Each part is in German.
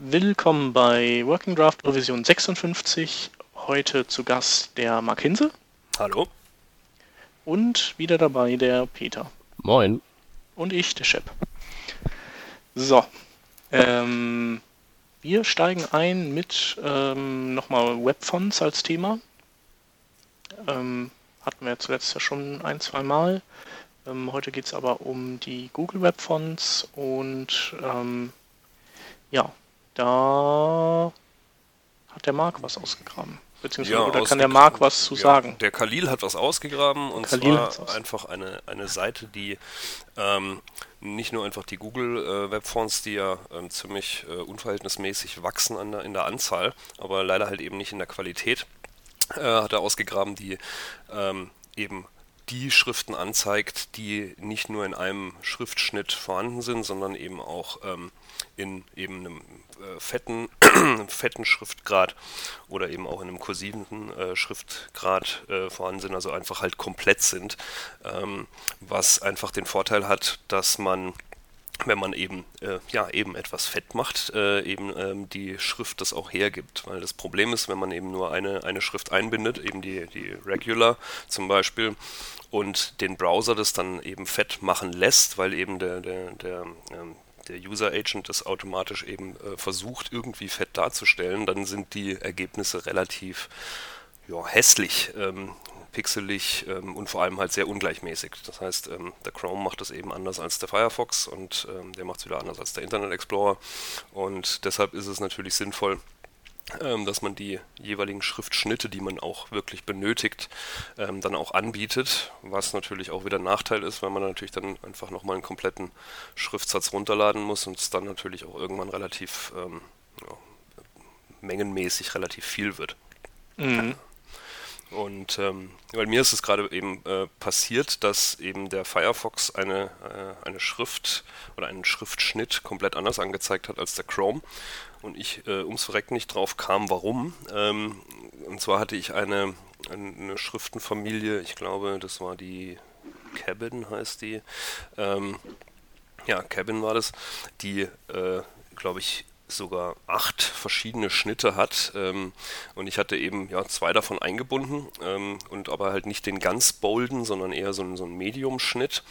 Willkommen bei Working Draft Revision 56. Heute zu Gast der Mark Hinse. Hallo. Und wieder dabei der Peter. Moin. Und ich, der Shep. So. Ähm, wir steigen ein mit ähm, nochmal Webfonts als Thema. Ähm, hatten wir zuletzt ja schon ein, zwei Mal. Ähm, heute geht es aber um die Google Webfonts und ähm, ja, da hat der Marc was ausgegraben. Beziehungsweise, Ja, oder kann der Marc was zu Ja, sagen? Der Khalil hat was ausgegraben und Khalil zwar einfach eine, eine Seite, die ähm, nicht nur einfach die Google äh, Webfonts, die ja ähm, ziemlich äh, unverhältnismäßig wachsen an der, in der Anzahl, aber leider halt eben nicht in der Qualität, äh, hat er ausgegraben, die ähm, eben die Schriften anzeigt, die nicht nur in einem Schriftschnitt vorhanden sind, sondern eben auch ähm, in eben einem äh, fetten, fetten Schriftgrad oder eben auch in einem kursiven äh, Schriftgrad äh, vorhanden sind, also einfach halt komplett sind, ähm, was einfach den Vorteil hat, dass man wenn man eben äh, ja eben etwas fett macht, äh, eben ähm, die Schrift das auch hergibt. Weil das Problem ist, wenn man eben nur eine, eine Schrift einbindet, eben die, die Regular zum Beispiel, und den Browser das dann eben fett machen lässt, weil eben der, der, der, ähm, der User Agent das automatisch eben äh, versucht, irgendwie fett darzustellen, dann sind die Ergebnisse relativ ja, hässlich, ähm, pixelig ähm, und vor allem halt sehr ungleichmäßig. Das heißt, ähm, der Chrome macht das eben anders als der Firefox und ähm, der macht es wieder anders als der Internet Explorer. Und deshalb ist es natürlich sinnvoll, dass man die jeweiligen Schriftschnitte, die man auch wirklich benötigt, ähm, dann auch anbietet, was natürlich auch wieder ein Nachteil ist, weil man natürlich dann einfach nochmal einen kompletten Schriftsatz runterladen muss und es dann natürlich auch irgendwann relativ ähm, ja, mengenmäßig relativ viel wird. Mhm. Und ähm, weil mir ist es gerade eben äh, passiert, dass eben der Firefox eine, äh, eine Schrift oder einen Schriftschnitt komplett anders angezeigt hat als der Chrome. Und ich äh, ums Verrecken nicht drauf kam, warum. Ähm, und zwar hatte ich eine, eine Schriftenfamilie, ich glaube, das war die Cabin heißt die. Ähm, ja, Cabin war das, die, äh, glaube ich, sogar acht verschiedene Schnitte hat. Ähm, und ich hatte eben ja zwei davon eingebunden ähm, und aber halt nicht den ganz bolden, sondern eher so, einen- so einen Medium-Schnitt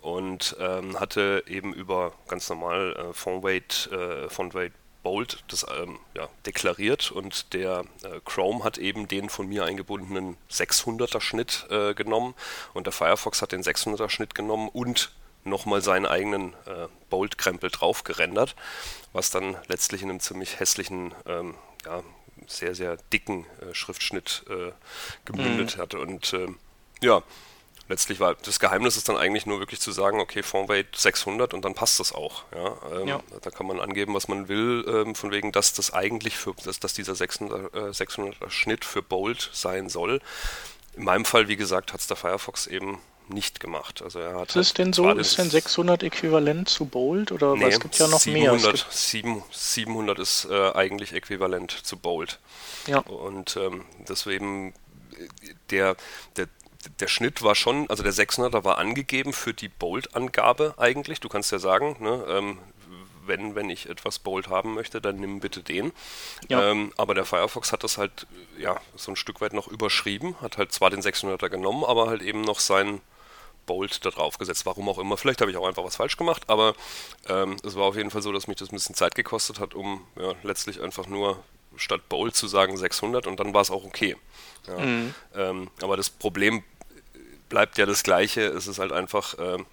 und ähm, hatte eben über ganz normal äh, Font-Weight, äh, Bold das ähm, ja, deklariert und der äh, Chrome hat eben den von mir eingebundenen 600er Schnitt äh, genommen und der Firefox hat den 600er Schnitt genommen und nochmal seinen eigenen äh, Bold-Krempel drauf gerendert, was dann letztlich in einem ziemlich hässlichen, ähm, ja, sehr, sehr dicken äh, Schriftschnitt äh, gemündet hat. Und ähm, ja, letztlich war das Geheimnis ist dann eigentlich nur wirklich zu sagen, okay, Font-Weight 600 und dann passt das auch. Ja, ähm, Ja. Da kann man angeben, was man will, ähm, von wegen, dass das eigentlich für, dass, dass dieser 600, äh, 600er Schnitt für Bold sein soll. In meinem Fall, wie gesagt, hat es der Firefox eben nicht gemacht. Also er hat Ist es denn so? Ist den- denn 600 äquivalent zu Bold? Oder weil es gibt ja noch mehr. Es 700, gibt, 7, 700 ist äh, eigentlich äquivalent zu Bold. ja. Und ähm, deswegen der, der, der Schnitt war schon, also der 600er war angegeben für die Bold-Angabe eigentlich. Du kannst ja sagen, ne, ähm, wenn, wenn ich etwas Bold haben möchte, dann nimm bitte den. Ja. Ähm, aber der Firefox hat das halt ja so ein Stück weit noch überschrieben, hat halt zwar den 600er genommen, aber halt eben noch seinen Bold da drauf gesetzt, warum auch immer. Vielleicht habe ich auch einfach was falsch gemacht, aber ähm, es war auf jeden Fall so, dass mich das ein bisschen Zeit gekostet hat, um ja, letztlich einfach nur statt Bold zu sagen 600 und dann war es auch okay. Ja. Ähm, aber das Problem bleibt ja das gleiche. Es ist halt einfach ähm,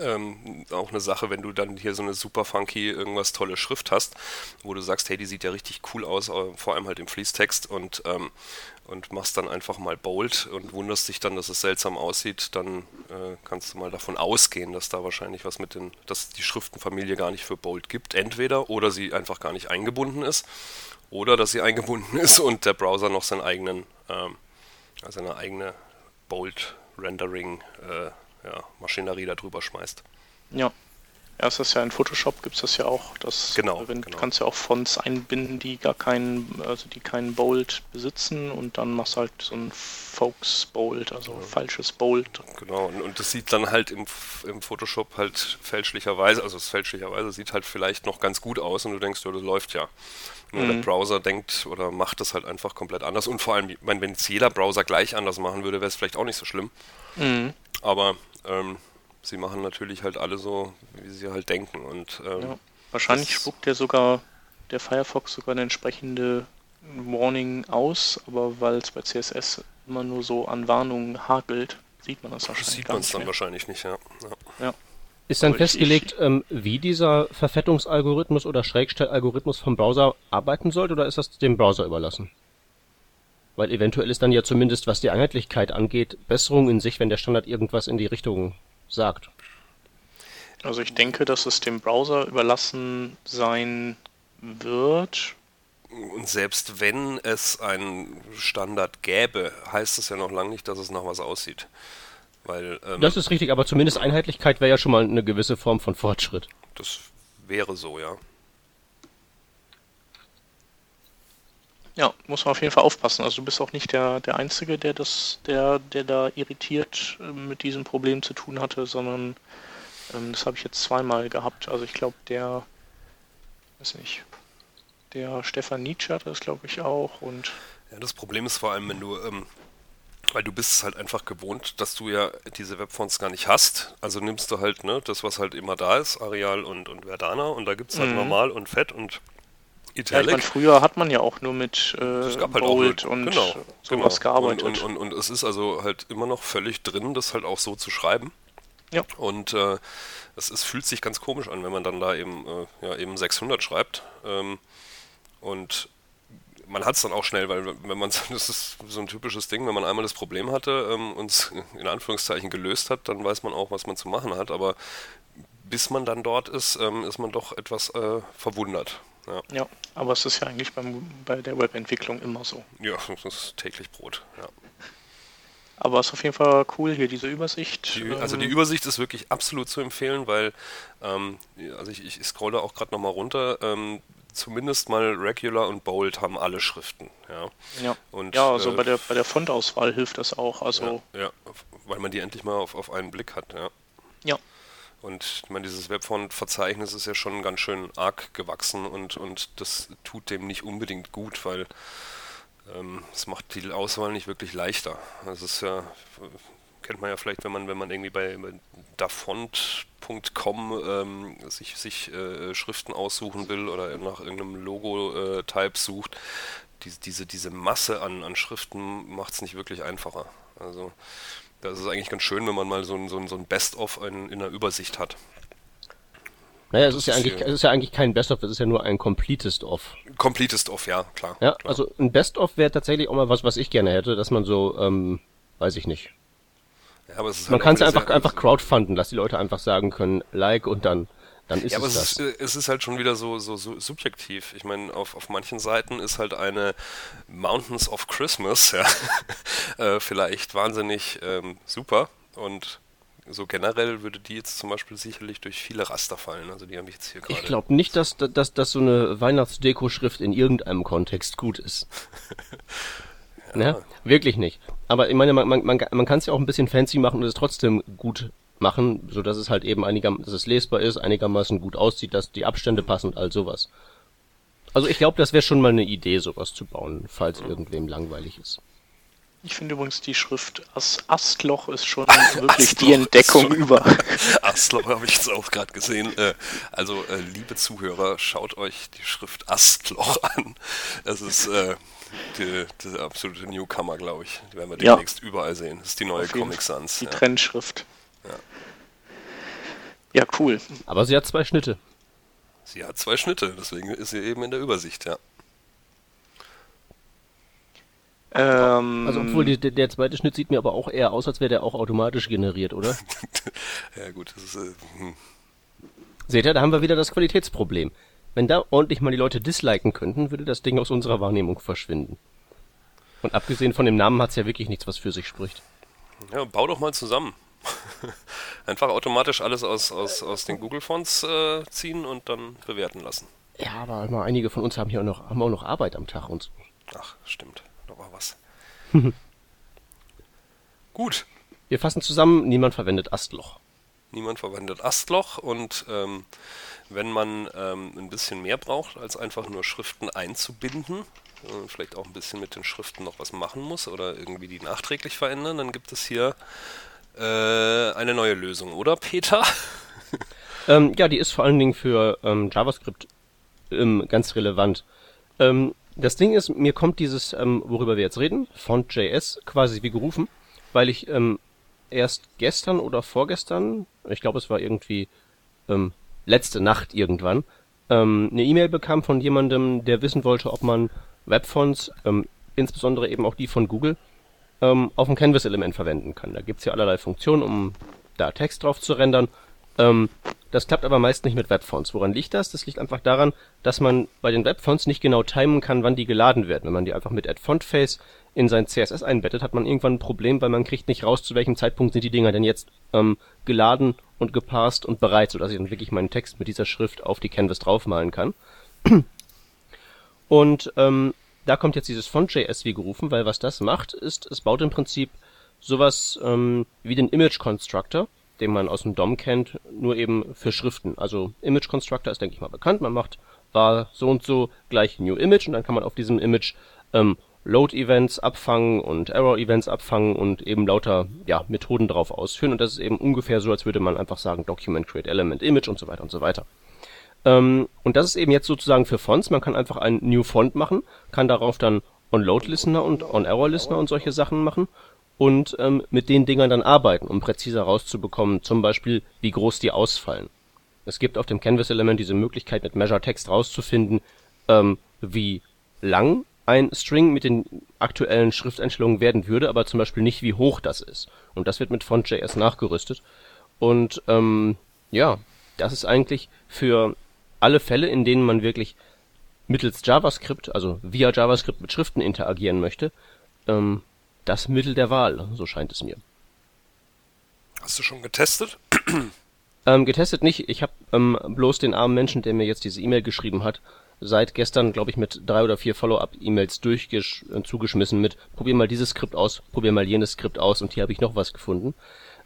ähm, auch eine Sache, wenn du dann hier so eine super funky irgendwas tolle Schrift hast, wo du sagst, hey, die sieht ja richtig cool aus, äh, vor allem halt im Fließtext und, ähm, und machst dann einfach mal bold und wunderst dich dann, dass es seltsam aussieht, dann äh, kannst du mal davon ausgehen, dass da wahrscheinlich was mit den, dass die Schriftenfamilie gar nicht für bold gibt, entweder oder sie einfach gar nicht eingebunden ist oder dass sie eingebunden ist und der Browser noch seinen eigenen, ähm, also eine eigene Bold Rendering äh, ja, Maschinerie da drüber schmeißt. Ja. Ja, es ist ja in Photoshop gibt es das ja auch. Das, genau, wenn, genau. Kannst ja auch Fonts einbinden, die gar keinen, also die keinen Bold besitzen und dann machst du halt so ein Folks Bold, also ja. falsches Bold. Genau, und, und, das sieht dann halt im, im Photoshop halt fälschlicherweise, also es fälschlicherweise sieht halt vielleicht noch ganz gut aus und du denkst, ja, das läuft ja. Nur mhm. der Browser denkt oder macht das halt einfach komplett anders. Und vor allem, ich meine, wenn es jeder Browser gleich anders machen würde, wäre es vielleicht auch nicht so schlimm. Mhm. Aber ähm, sie machen natürlich halt alle so, wie sie halt denken. Und ähm, ja, wahrscheinlich spuckt der sogar der Firefox sogar eine entsprechende Warning aus, aber weil es bei CSS immer nur so an Warnungen hakelt, sieht man das wahrscheinlich. Sieht man es dann wahrscheinlich nicht, ja. ja. ja. Ist dann festgelegt, ähm, wie dieser Verfettungsalgorithmus oder Schrägstellalgorithmus vom Browser arbeiten sollte, oder ist das dem Browser überlassen? Weil eventuell ist dann ja zumindest, was die Einheitlichkeit angeht, Besserung in sich, wenn der Standard irgendwas in die Richtung sagt. Also ich denke, dass es dem Browser überlassen sein wird. Und selbst wenn es einen Standard gäbe, heißt es ja noch lange nicht, dass es nach was aussieht. Weil, ähm, das ist richtig, aber zumindest Einheitlichkeit wäre ja schon mal eine gewisse Form von Fortschritt. Das wäre so, ja. Ja, muss man auf jeden Fall aufpassen. Also du bist auch nicht der, der Einzige, der das, der, der da irritiert äh, mit diesem Problem zu tun hatte, sondern ähm, das habe ich jetzt zweimal gehabt. Also ich glaube, der, weiß nicht, der Stefan Nietzsche hatte das, glaube ich, auch und. Ja, das Problem ist vor allem, wenn du, ähm, weil du bist halt einfach gewohnt, dass du ja diese Webfonts gar nicht hast. Also nimmst du halt, ne, das, was halt immer da ist, Arial und, und Verdana und da gibt es halt mhm. normal und fett und Italic. Ja, ich meine, früher hat man ja auch nur mit äh, halt Bold und genau, sowas genau. gearbeitet. Und, und, und, und, es ist also halt immer noch völlig drin, das halt auch so zu schreiben. Ja. Und äh, es, es fühlt sich ganz komisch an, wenn man dann da eben, äh, ja, eben 600 schreibt. Ähm, und man hat es dann auch schnell, weil wenn man, das ist so ein typisches Ding, wenn man einmal das Problem hatte ähm, und es in Anführungszeichen gelöst hat, dann weiß man auch, was man zu machen hat. Aber bis man dann dort ist, ähm, ist man doch etwas äh, verwundert. Ja. ja, aber es ist ja eigentlich beim, bei der Webentwicklung immer so. Ja, das ist täglich Brot, ja. Aber es ist auf jeden Fall cool hier, diese Übersicht. Die, also die ähm, Übersicht ist wirklich absolut zu empfehlen, weil, ähm, also ich, ich scrolle auch gerade nochmal runter, ähm, zumindest mal Regular und Bold haben alle Schriften. Ja, ja. Und, ja also äh, bei, der, bei der Fontauswahl hilft das auch. Also ja, ja, weil man die endlich mal auf, auf einen Blick hat. Ja. ja. Und ich meine, dieses Webfont-Verzeichnis ist ja schon ganz schön arg gewachsen und, und das tut dem nicht unbedingt gut, weil ähm, es ähm, macht die Auswahl nicht wirklich leichter. Das ist ja, kennt man ja vielleicht, wenn man, wenn man irgendwie bei, bei dafont.com ähm, sich, sich äh, Schriften aussuchen will oder nach irgendeinem Logo-Type äh, sucht. Die, diese, diese Masse an, an Schriften macht es nicht wirklich einfacher. Also das ist eigentlich ganz schön, wenn man mal so ein, so ein, so ein Best-of in, in einer Übersicht hat. Naja, es ist, ja eigentlich, es ist ja eigentlich kein Best-of, es ist ja nur ein Completest-of. Completest-of, ja, klar. Ja, klar. also ein Best-of wäre tatsächlich auch mal was, was ich gerne hätte, dass man so, ähm, weiß ich nicht. Ja, aber es ist man halt kann es einfach, einfach crowdfunden, dass die Leute einfach sagen können, like und dann dann ist ja, es aber das. Es ist, es ist halt schon wieder so, so, so subjektiv. Ich meine, auf, auf manchen Seiten ist halt eine Mountains of Christmas ja, äh, vielleicht wahnsinnig ähm, super und so generell würde die jetzt zum Beispiel sicherlich durch viele Raster fallen. Also die haben jetzt hier gerade. Ich glaube nicht, dass, dass, dass so eine Weihnachtsdeko-Schrift in irgendeinem Kontext gut ist. ja. Ne? Wirklich nicht. Aber ich meine, man, man, man, man kann es ja auch ein bisschen fancy machen und es trotzdem gut machen, so dass es halt eben einigermaßen, dass es lesbar ist, einigermaßen gut aussieht, dass die Abstände passen und all sowas. Also ich glaube, das wäre schon mal eine Idee, sowas zu bauen, falls irgendwem langweilig ist. Ich finde übrigens die Schrift As Astloch ist schon wirklich Astloch die Entdeckung schon, über. Astloch habe ich jetzt auch gerade gesehen. Äh, also, äh, liebe Zuhörer, schaut euch die Schrift Astloch an. Das ist äh, die, die absolute Newcomer, glaube ich. Die werden wir demnächst ja. überall sehen. Das ist die neue Comic Sans. Die ja. Trendschrift. Ja. cool. Aber sie hat zwei Schnitte. Sie hat zwei Schnitte, deswegen ist sie eben in der Übersicht, ja. Ähm, also obwohl die, der zweite Schnitt sieht mir aber auch eher aus, als wäre der auch automatisch generiert, oder? ja gut, das ist... Äh, hm. Seht ihr, da haben wir wieder das Qualitätsproblem. Wenn da ordentlich mal die Leute disliken könnten, würde das Ding aus unserer Wahrnehmung verschwinden. Und abgesehen von dem Namen hat es ja wirklich nichts, was für sich spricht. Ja, bau doch mal zusammen. Einfach automatisch alles aus, aus, aus den Google-Fonts äh, ziehen und dann bewerten lassen. Ja, aber immer einige von uns haben hier auch noch, haben auch noch Arbeit am Tag und so. Ach, stimmt. Noch mal was. Gut. Wir fassen zusammen, niemand verwendet Astloch. Niemand verwendet Astloch und ähm, wenn man ähm, ein bisschen mehr braucht, als einfach nur Schriften einzubinden, äh, vielleicht auch ein bisschen mit den Schriften noch was machen muss oder irgendwie die nachträglich verändern, dann gibt es hier äh, eine neue Lösung, oder Peter? Ähm, ja, die ist vor allen Dingen für ähm, JavaScript ähm, ganz relevant. Ähm, das Ding ist, mir kommt dieses, ähm, worüber wir jetzt reden, Font.js, quasi wie gerufen, weil ich ähm, erst gestern oder vorgestern, ich glaube es war irgendwie letzte Nacht irgendwann, eine E-Mail bekam von jemandem, der wissen wollte, ob man Webfonts, insbesondere eben auch die von Google, ähm, auf dem Canvas-Element verwenden kann. Da gibt's ja allerlei Funktionen, um da Text drauf zu rendern. Ähm, das klappt aber meist nicht mit Webfonts. Woran liegt das? Das liegt einfach daran, dass man bei den Webfonts nicht genau timen kann, wann die geladen werden. Wenn man die einfach mit Add Font Face in sein CSS einbettet, hat man irgendwann ein Problem, weil man kriegt nicht raus, zu welchem Zeitpunkt sind die Dinger denn jetzt ähm, geladen und gepasst und bereit, sodass ich dann wirklich meinen Text mit dieser Schrift auf die Canvas draufmalen kann. Und ähm, da kommt jetzt dieses Font.js wie gerufen, weil was das macht, ist, es baut im Prinzip sowas ähm, wie den Image Constructor, den man aus dem DOM kennt, nur eben für Schriften. Also Image Constructor ist, denke ich mal, bekannt. Man macht war so und so gleich New Image und dann kann man auf diesem Image ähm, Load-Events abfangen und Error-Events abfangen und eben lauter ja, Methoden drauf ausführen. Und das ist eben ungefähr so, als würde man einfach sagen Document, Create Element, Image und so weiter und so weiter. Ähm, und das ist eben jetzt sozusagen für Fonts. Man kann einfach einen New Font machen, kann darauf dann On-Load-Listener und On-Error-Listener und solche Sachen machen und ähm, mit den Dingern dann arbeiten, um präziser rauszubekommen, zum Beispiel, wie groß die ausfallen. Es gibt auf dem Canvas-Element diese Möglichkeit, mit Measure Text rauszufinden, ähm, wie lang ein String mit den aktuellen Schrifteinstellungen werden würde, aber zum Beispiel nicht, wie hoch das ist. Und das wird mit Font.js nachgerüstet. Und ähm, ja, das ist eigentlich für alle Fälle, in denen man wirklich mittels JavaScript, also via JavaScript mit Schriften interagieren möchte, ähm, das Mittel der Wahl, so scheint es mir. Hast du schon getestet? Ähm, getestet nicht. Ich habe ähm, bloß den armen Menschen, der mir jetzt diese E-Mail geschrieben hat, seit gestern, glaube ich, mit drei oder vier Follow-up-E-Mails durchgesch äh, zugeschmissen mit probier mal dieses Skript aus, probier mal jenes Skript aus und hier habe ich noch was gefunden.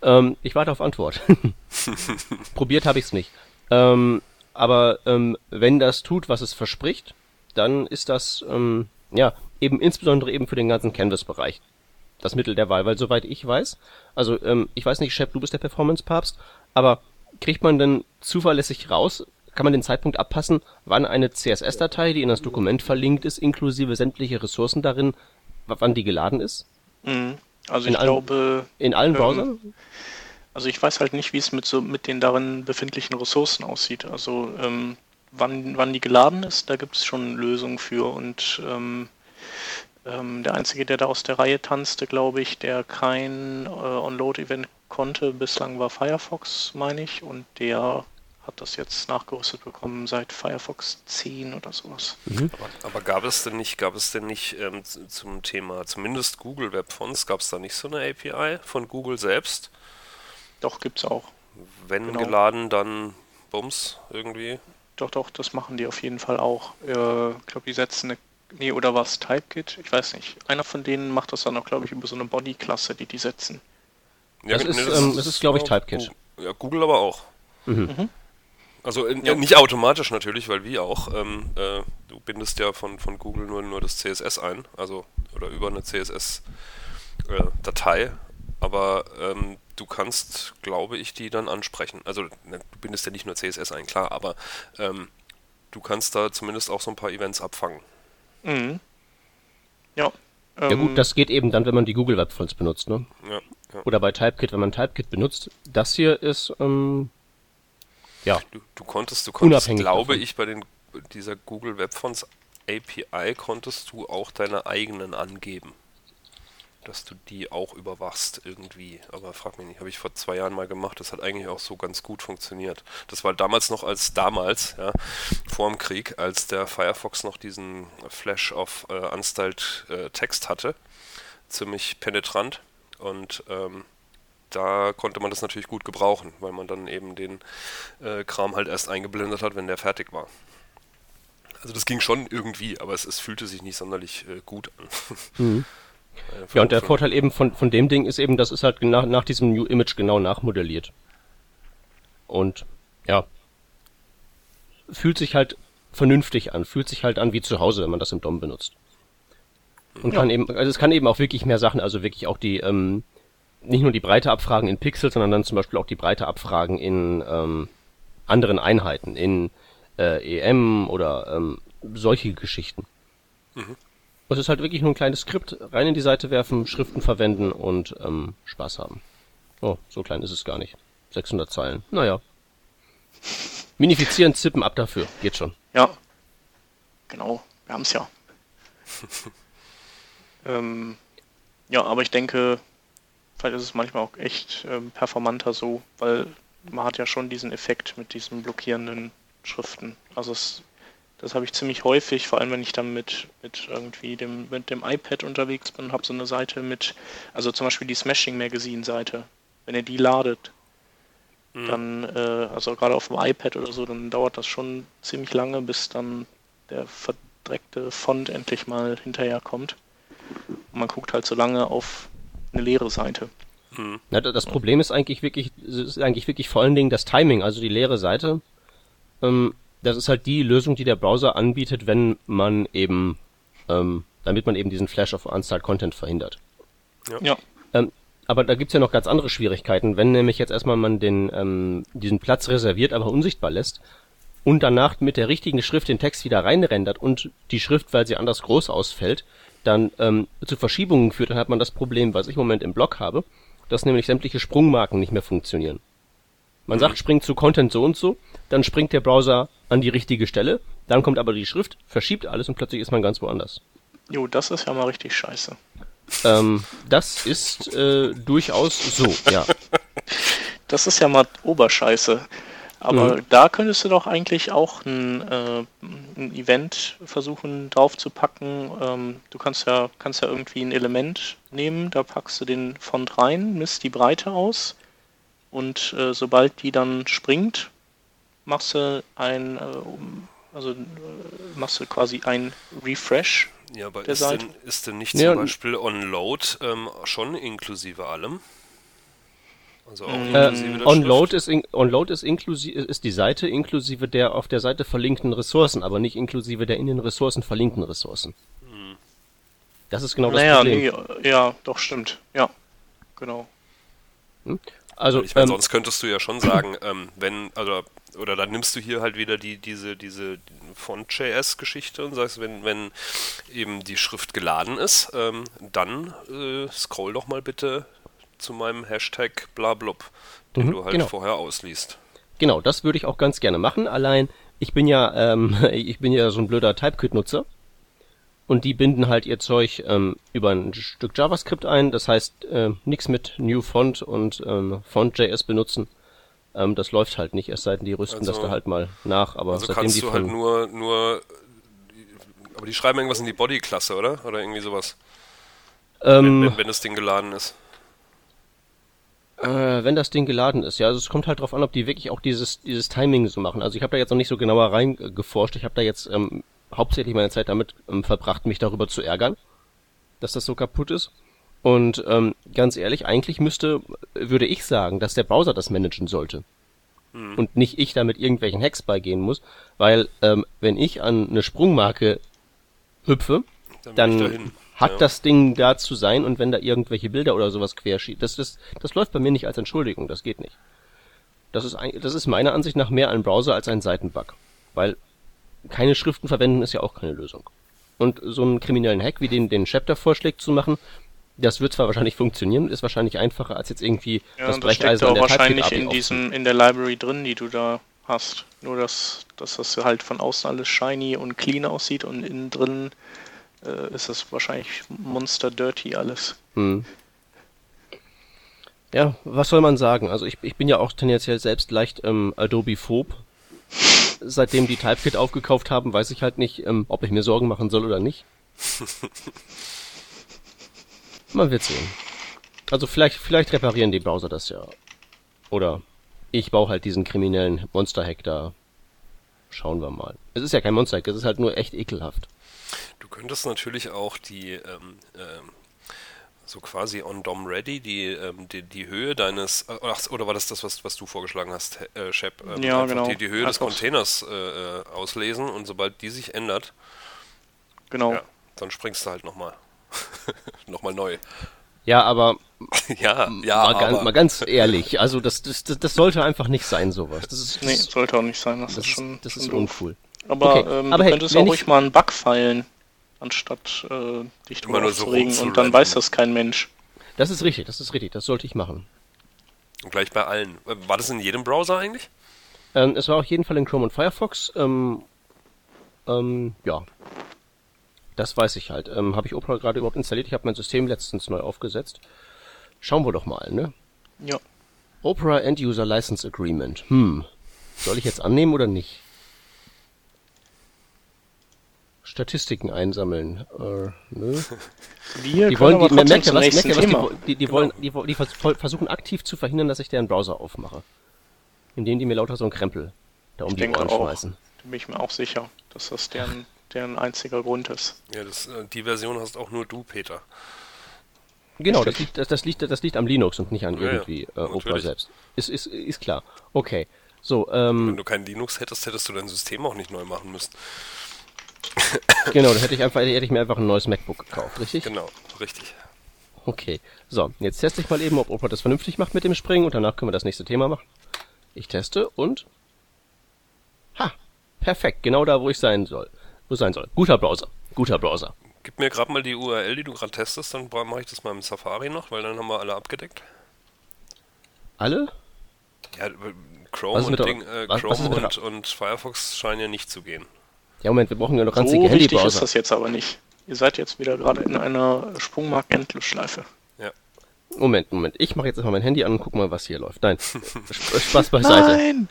Ähm, ich warte auf Antwort. Probiert habe ich es nicht. Ähm, aber ähm, wenn das tut, was es verspricht, dann ist das ähm, ja eben insbesondere eben für den ganzen Canvas-Bereich das Mittel der Wahl, weil soweit ich weiß, also ähm, ich weiß nicht, Shep, du bist der Performance-Papst, aber kriegt man denn zuverlässig raus, kann man den Zeitpunkt abpassen, wann eine CSS-Datei, die in das Dokument verlinkt ist, inklusive sämtliche Ressourcen darin, wann die geladen ist? Mhm. Also In ich allen- glaube, In allen Ähm, Browsern? Also ich weiß halt nicht, wie es mit so mit den darin befindlichen Ressourcen aussieht. Also ähm, wann, wann die geladen ist, da gibt es schon Lösungen für und ähm, ähm, der einzige, der da aus der Reihe tanzte, glaube ich, der kein äh, On-Load-Event konnte, bislang war Firefox, meine ich, und der hat das jetzt nachgerüstet bekommen seit Firefox 10 oder sowas. Aber, aber gab es denn nicht, gab es denn nicht ähm, zum Thema, zumindest Google Web Fonts, gab es da nicht so eine API von Google selbst? Doch, gibt's auch. Wenn Genau. geladen, dann Bums irgendwie. Doch, doch, das machen die auf jeden Fall auch. Äh, Ich glaube, die setzen eine. Nee, oder was? TypeKit? Ich weiß nicht. Einer von denen macht das dann auch, glaube ich, über so eine Body-Klasse, die die setzen. Ja, Das ist, ähm, das ist, glaub ich, Typekit. Ja, Google aber auch. Mhm. Also in, Ja. nicht automatisch natürlich, weil wie auch. Ähm, äh, du bindest ja von, von Google nur, nur das CSS ein, also oder über eine CSS-Datei. aber ähm, du kannst, glaube ich, die dann ansprechen. Also ne, du bindest ja nicht nur CSS ein, klar, aber ähm, du kannst da zumindest auch so ein paar Events abfangen. Mhm. Ja. Ja ähm, gut, das geht eben dann, wenn man die Google Web Fonts benutzt, ne? Ja, ja. Oder bei Typekit, wenn man Typekit benutzt. Das hier ist, ähm, ja, Du, du konntest, du konntest, Unabhängig glaube davon. ich, bei den dieser Google Web Fonts API konntest du auch deine eigenen angeben. Dass du die auch überwachst irgendwie. Aber frag mich nicht, habe ich vor zwei Jahren mal gemacht. Das hat eigentlich auch so ganz gut funktioniert. Das war damals noch als damals, ja, vor dem Krieg, als der Firefox noch diesen Flash of äh, Unstyled äh, Text hatte. Ziemlich penetrant. Und ähm, da konnte man das natürlich gut gebrauchen, weil man dann eben den äh, Kram halt erst eingeblendet hat, wenn der fertig war. Also das ging schon irgendwie, aber es, es fühlte sich nicht sonderlich äh, gut an. Mhm. ja, und der Vorteil eben von, von dem Ding ist eben, das ist halt nach, nach diesem New Image genau nachmodelliert. Und ja, fühlt sich halt vernünftig an, fühlt sich halt an wie zu Hause, wenn man das im DOM benutzt. Und ja. kann eben, also es kann eben auch wirklich mehr Sachen, also wirklich auch die, ähm, nicht nur die Breite abfragen in Pixel, sondern dann zum Beispiel auch die Breite abfragen in ähm, anderen Einheiten, in äh, EM oder ähm, solche Geschichten. Mhm. Es ist halt wirklich nur ein kleines Skript, rein in die Seite werfen, Schriften verwenden und ähm, Spaß haben. Oh, so klein ist es gar nicht. 600 Zeilen. Naja. Minifizieren, zippen, ab dafür. Geht schon. Ja. Genau. Wir haben es ja. ähm, ja, aber ich denke, vielleicht ist es manchmal auch echt ähm, performanter so, weil man hat ja schon diesen Effekt mit diesen blockierenden Schriften. Also es, das habe ich ziemlich häufig, vor allem wenn ich dann mit, mit irgendwie dem, mit dem iPad unterwegs bin und habe so eine Seite mit, also zum Beispiel die Smashing Magazine Seite. Wenn ihr die ladet, mhm. dann, äh, also gerade auf dem iPad oder so, dann dauert das schon ziemlich lange, bis dann der verdreckte Font endlich mal hinterherkommt. Und man guckt halt so lange auf eine leere Seite. Mhm. Ja, das Problem ist eigentlich wirklich, ist eigentlich wirklich vor allen Dingen das Timing, also die leere Seite. Ähm, das ist halt die Lösung, die der Browser anbietet, wenn man eben, ähm, damit man eben diesen Flash of Unstyled Content verhindert. Ja. ja. Ähm, aber da gibt's ja noch ganz andere Schwierigkeiten. Wenn nämlich jetzt erstmal man den, ähm, diesen Platz reserviert, aber unsichtbar lässt und danach mit der richtigen Schrift den Text wieder reinrendert und die Schrift, weil sie anders groß ausfällt, dann ähm, zu Verschiebungen führt, dann hat man das Problem, was ich im Moment im Blog habe, dass nämlich sämtliche Sprungmarken nicht mehr funktionieren. Man sagt, springt zu Content so und so, dann springt der Browser an die richtige Stelle, dann kommt aber die Schrift, verschiebt alles und plötzlich ist man ganz woanders. Jo, das ist ja mal richtig scheiße. Ähm, das ist äh, durchaus so, ja. Das ist ja mal Oberscheiße. Aber mhm. da könntest du doch eigentlich auch ein, äh, ein Event versuchen draufzupacken. Ähm, du kannst ja, kannst ja irgendwie ein Element nehmen, da packst du den Font rein, misst die Breite aus und äh, sobald die dann springt, machst du ein, äh, also äh, machst du quasi ein Refresh. Ja, aber ist denn, ist denn nicht ja, zum Beispiel OnLoad ähm, schon inklusive allem? Also auch mhm. inklusive äh, OnLoad ist, in, OnLoad ist inklusive ist die Seite inklusive der auf der Seite verlinkten Ressourcen, aber nicht inklusive der in den Ressourcen verlinkten Ressourcen. Mhm. Das ist genau naja, das Problem. Nee, ja, doch stimmt. Ja, genau. Hm? Also, ich meine, ähm, sonst könntest du ja schon sagen, ähm, wenn, also, oder dann nimmst du hier halt wieder die, diese, diese Font.js-Geschichte und sagst, wenn, wenn eben die Schrift geladen ist, ähm, dann äh, scroll doch mal bitte zu meinem Hashtag blablub, den mhm, du halt genau. vorher ausliest. Genau, das würde ich auch ganz gerne machen. Allein, ich bin ja, ähm, ich bin ja so ein blöder Typekit-Nutzer und die binden halt ihr Zeug ähm, über ein Stück JavaScript ein. Das heißt, äh, nichts mit New Font und ähm, Font.js benutzen. Ähm, das läuft halt nicht, es sei denn, die rüsten also, das da halt mal nach. Aber also seitdem kannst die du halt nur, nur, aber die schreiben irgendwas in die Body-Klasse, oder? Oder irgendwie sowas. Ähm, wenn, wenn, wenn das Ding geladen ist. Äh, wenn das Ding geladen ist, ja. Also es kommt halt drauf an, ob die wirklich auch dieses, dieses Timing so machen. Also ich habe da jetzt noch nicht so genauer reingeforscht. Ich habe da jetzt ähm, hauptsächlich meine Zeit damit ähm, verbracht, mich darüber zu ärgern, dass das so kaputt ist. Und ähm, ganz ehrlich, eigentlich müsste, würde ich sagen, dass der Browser das managen sollte. Hm. Und nicht ich damit irgendwelchen Hacks beigehen muss, weil ähm, wenn ich an eine Sprungmarke hüpfe, dann, dann hat ja. das Ding da zu sein und wenn da irgendwelche Bilder oder sowas querschiebt, das, das, das läuft bei mir nicht als Entschuldigung, das geht nicht. Das ist, ein, das ist meiner Ansicht nach mehr ein Browser als ein Seitenbug. Weil keine Schriften verwenden ist ja auch keine Lösung. Und so einen kriminellen Hack, wie den, den Chapter vorschlägt zu machen, das wird zwar wahrscheinlich funktionieren, ist wahrscheinlich einfacher als jetzt irgendwie ja, das Brecheisen an der wahrscheinlich in diesem in der Library drin, die du da hast. Nur dass, dass das halt von außen alles shiny und clean aussieht und innen drin äh, ist das wahrscheinlich monster dirty alles. Hm. Ja, was soll man sagen? Also ich, ich bin ja auch tendenziell selbst leicht ähm, Adobe-phob seitdem die Typekit aufgekauft haben, weiß ich halt nicht, ähm, ob ich mir Sorgen machen soll oder nicht. Man wird sehen. Also vielleicht, vielleicht reparieren die Browser das ja. Oder ich baue halt diesen kriminellen Monster-Hack da. Schauen wir mal. Es ist ja kein Monster-Hack, es ist halt nur echt ekelhaft. Du könntest natürlich auch die, ähm, ähm, so quasi on DOM ready, die, ähm, die, die Höhe deines, äh, ach, oder war das das, was, was du vorgeschlagen hast, äh, Shep? Ähm, ja, genau. Die, die Höhe des Containers äh, äh, auslesen und sobald die sich ändert, Genau. ja, dann springst du halt nochmal. nochmal neu. Ja, aber ja, ja, mal, ganz, aber, mal ganz ehrlich, also das, das, das, das sollte einfach nicht sein, sowas. Das ist, Nee, das, sollte auch nicht sein. Das, das ist schon, das schon ist uncool. Aber, Okay, ähm, aber du hey, könntest auch ruhig mal einen Bug feilen, anstatt äh, dich drüber nur so aufzuregen und dann weiß das kein Mensch. Das ist richtig, das ist richtig, das sollte ich machen. gleich bei allen. War das in jedem Browser eigentlich? Ähm, es war auf jeden Fall in Chrome und Firefox. Ähm, ähm, ja. Das weiß ich halt. Ähm, habe ich Opera gerade überhaupt installiert? Ich habe mein System letztens neu aufgesetzt. Schauen wir doch mal, ne? Ja. Opera End User License Agreement. Hm. Soll ich jetzt annehmen oder nicht? Statistiken einsammeln. Äh, nö. Wir Die wollen, die, merkt ja was, merkt ja was, die, Thema. wo- die, die wollen, die, die vers versuchen aktiv zu verhindern, dass ich deren Browser aufmache. Indem die mir lauter so einen Krempel da um Ich die denke Ohren auch. schmeißen. Da bin ich mir auch sicher, dass das deren, deren einziger Grund ist. Ja, das, äh, die Version hast auch nur du, Peter. Genau, das liegt, das, das, liegt, das liegt am Linux und nicht an Ja, ja, irgendwie äh, Opera selbst. Ist, ist, ist klar. Okay. So, Wenn ähm, du kein Linux hättest, hättest du dein System auch nicht neu machen müssen. Genau, dann hätte ich einfach, hätte ich mir einfach ein neues MacBook gekauft, richtig? Genau, richtig. Okay. So, jetzt teste ich mal eben, ob Opera das vernünftig macht mit dem Springen und danach können wir das nächste Thema machen. Ich teste und. Ha! Perfekt, genau da, wo ich sein soll. Wo sein soll. Guter Browser. Guter Browser. Gib mir gerade mal die URL, die du gerade testest, dann mache ich das mal im Safari noch, weil dann haben wir alle abgedeckt. Alle? Ja, Chrome, und, Ding, äh, Chrome und, und Firefox scheinen ja nicht zu gehen. Ja, Moment, wir brauchen ja noch ganz So dicke wichtig ist das jetzt aber nicht. Ihr seid jetzt wieder gerade in einer Sprungmarkt-Endlosschleife. Moment, Moment. Ich mache jetzt einfach mein Handy an und guck mal, was hier läuft. Nein, Sp- Spaß beiseite. Nein!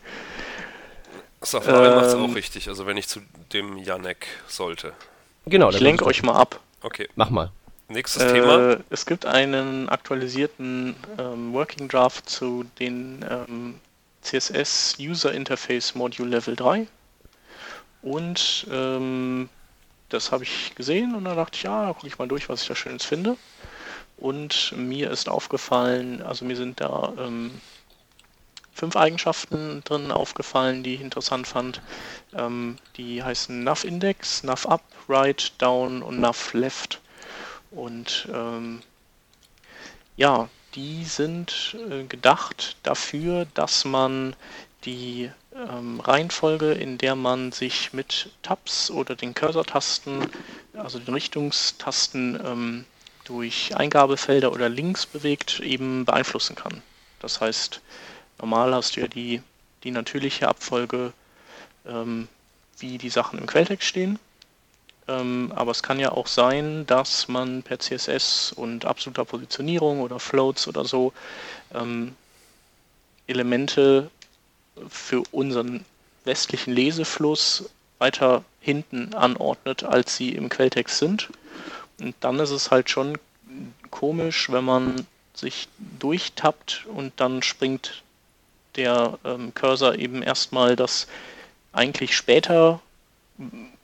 Safari Ähm, macht's auch richtig, also wenn ich zu dem Janek sollte. Genau, Ich dann lenke euch mal ab. Okay, Mach mal. nächstes Thema. Äh, es gibt einen aktualisierten ähm, Working Draft zu den ähm, CSS User Interface Module Level 3. Und ähm, das habe ich gesehen und da dachte ich, ja, gucke ich mal durch, was ich da Schönes finde. Und mir ist aufgefallen, also mir sind da ähm, fünf Eigenschaften drin aufgefallen, die ich interessant fand. Ähm, die heißen Nav Index, Nav Up, Right, Down und Nav Left. Und ähm, ja, die sind äh, gedacht dafür, dass man die ähm, Reihenfolge, in der man sich mit Tabs oder den Cursor-Tasten, also den Richtungstasten ähm, durch Eingabefelder oder Links bewegt, eben beeinflussen kann. Das heißt, normal hast du ja die, die natürliche Abfolge, ähm, wie die Sachen im Quelltext stehen. Ähm, aber es kann ja auch sein, dass man per CSS und absoluter Positionierung oder Floats oder so ähm, Elemente für unseren westlichen Lesefluss weiter hinten anordnet, als sie im Quelltext sind. Und dann ist es halt schon komisch, wenn man sich durchtappt und dann springt der ähm, Cursor eben erstmal das eigentlich später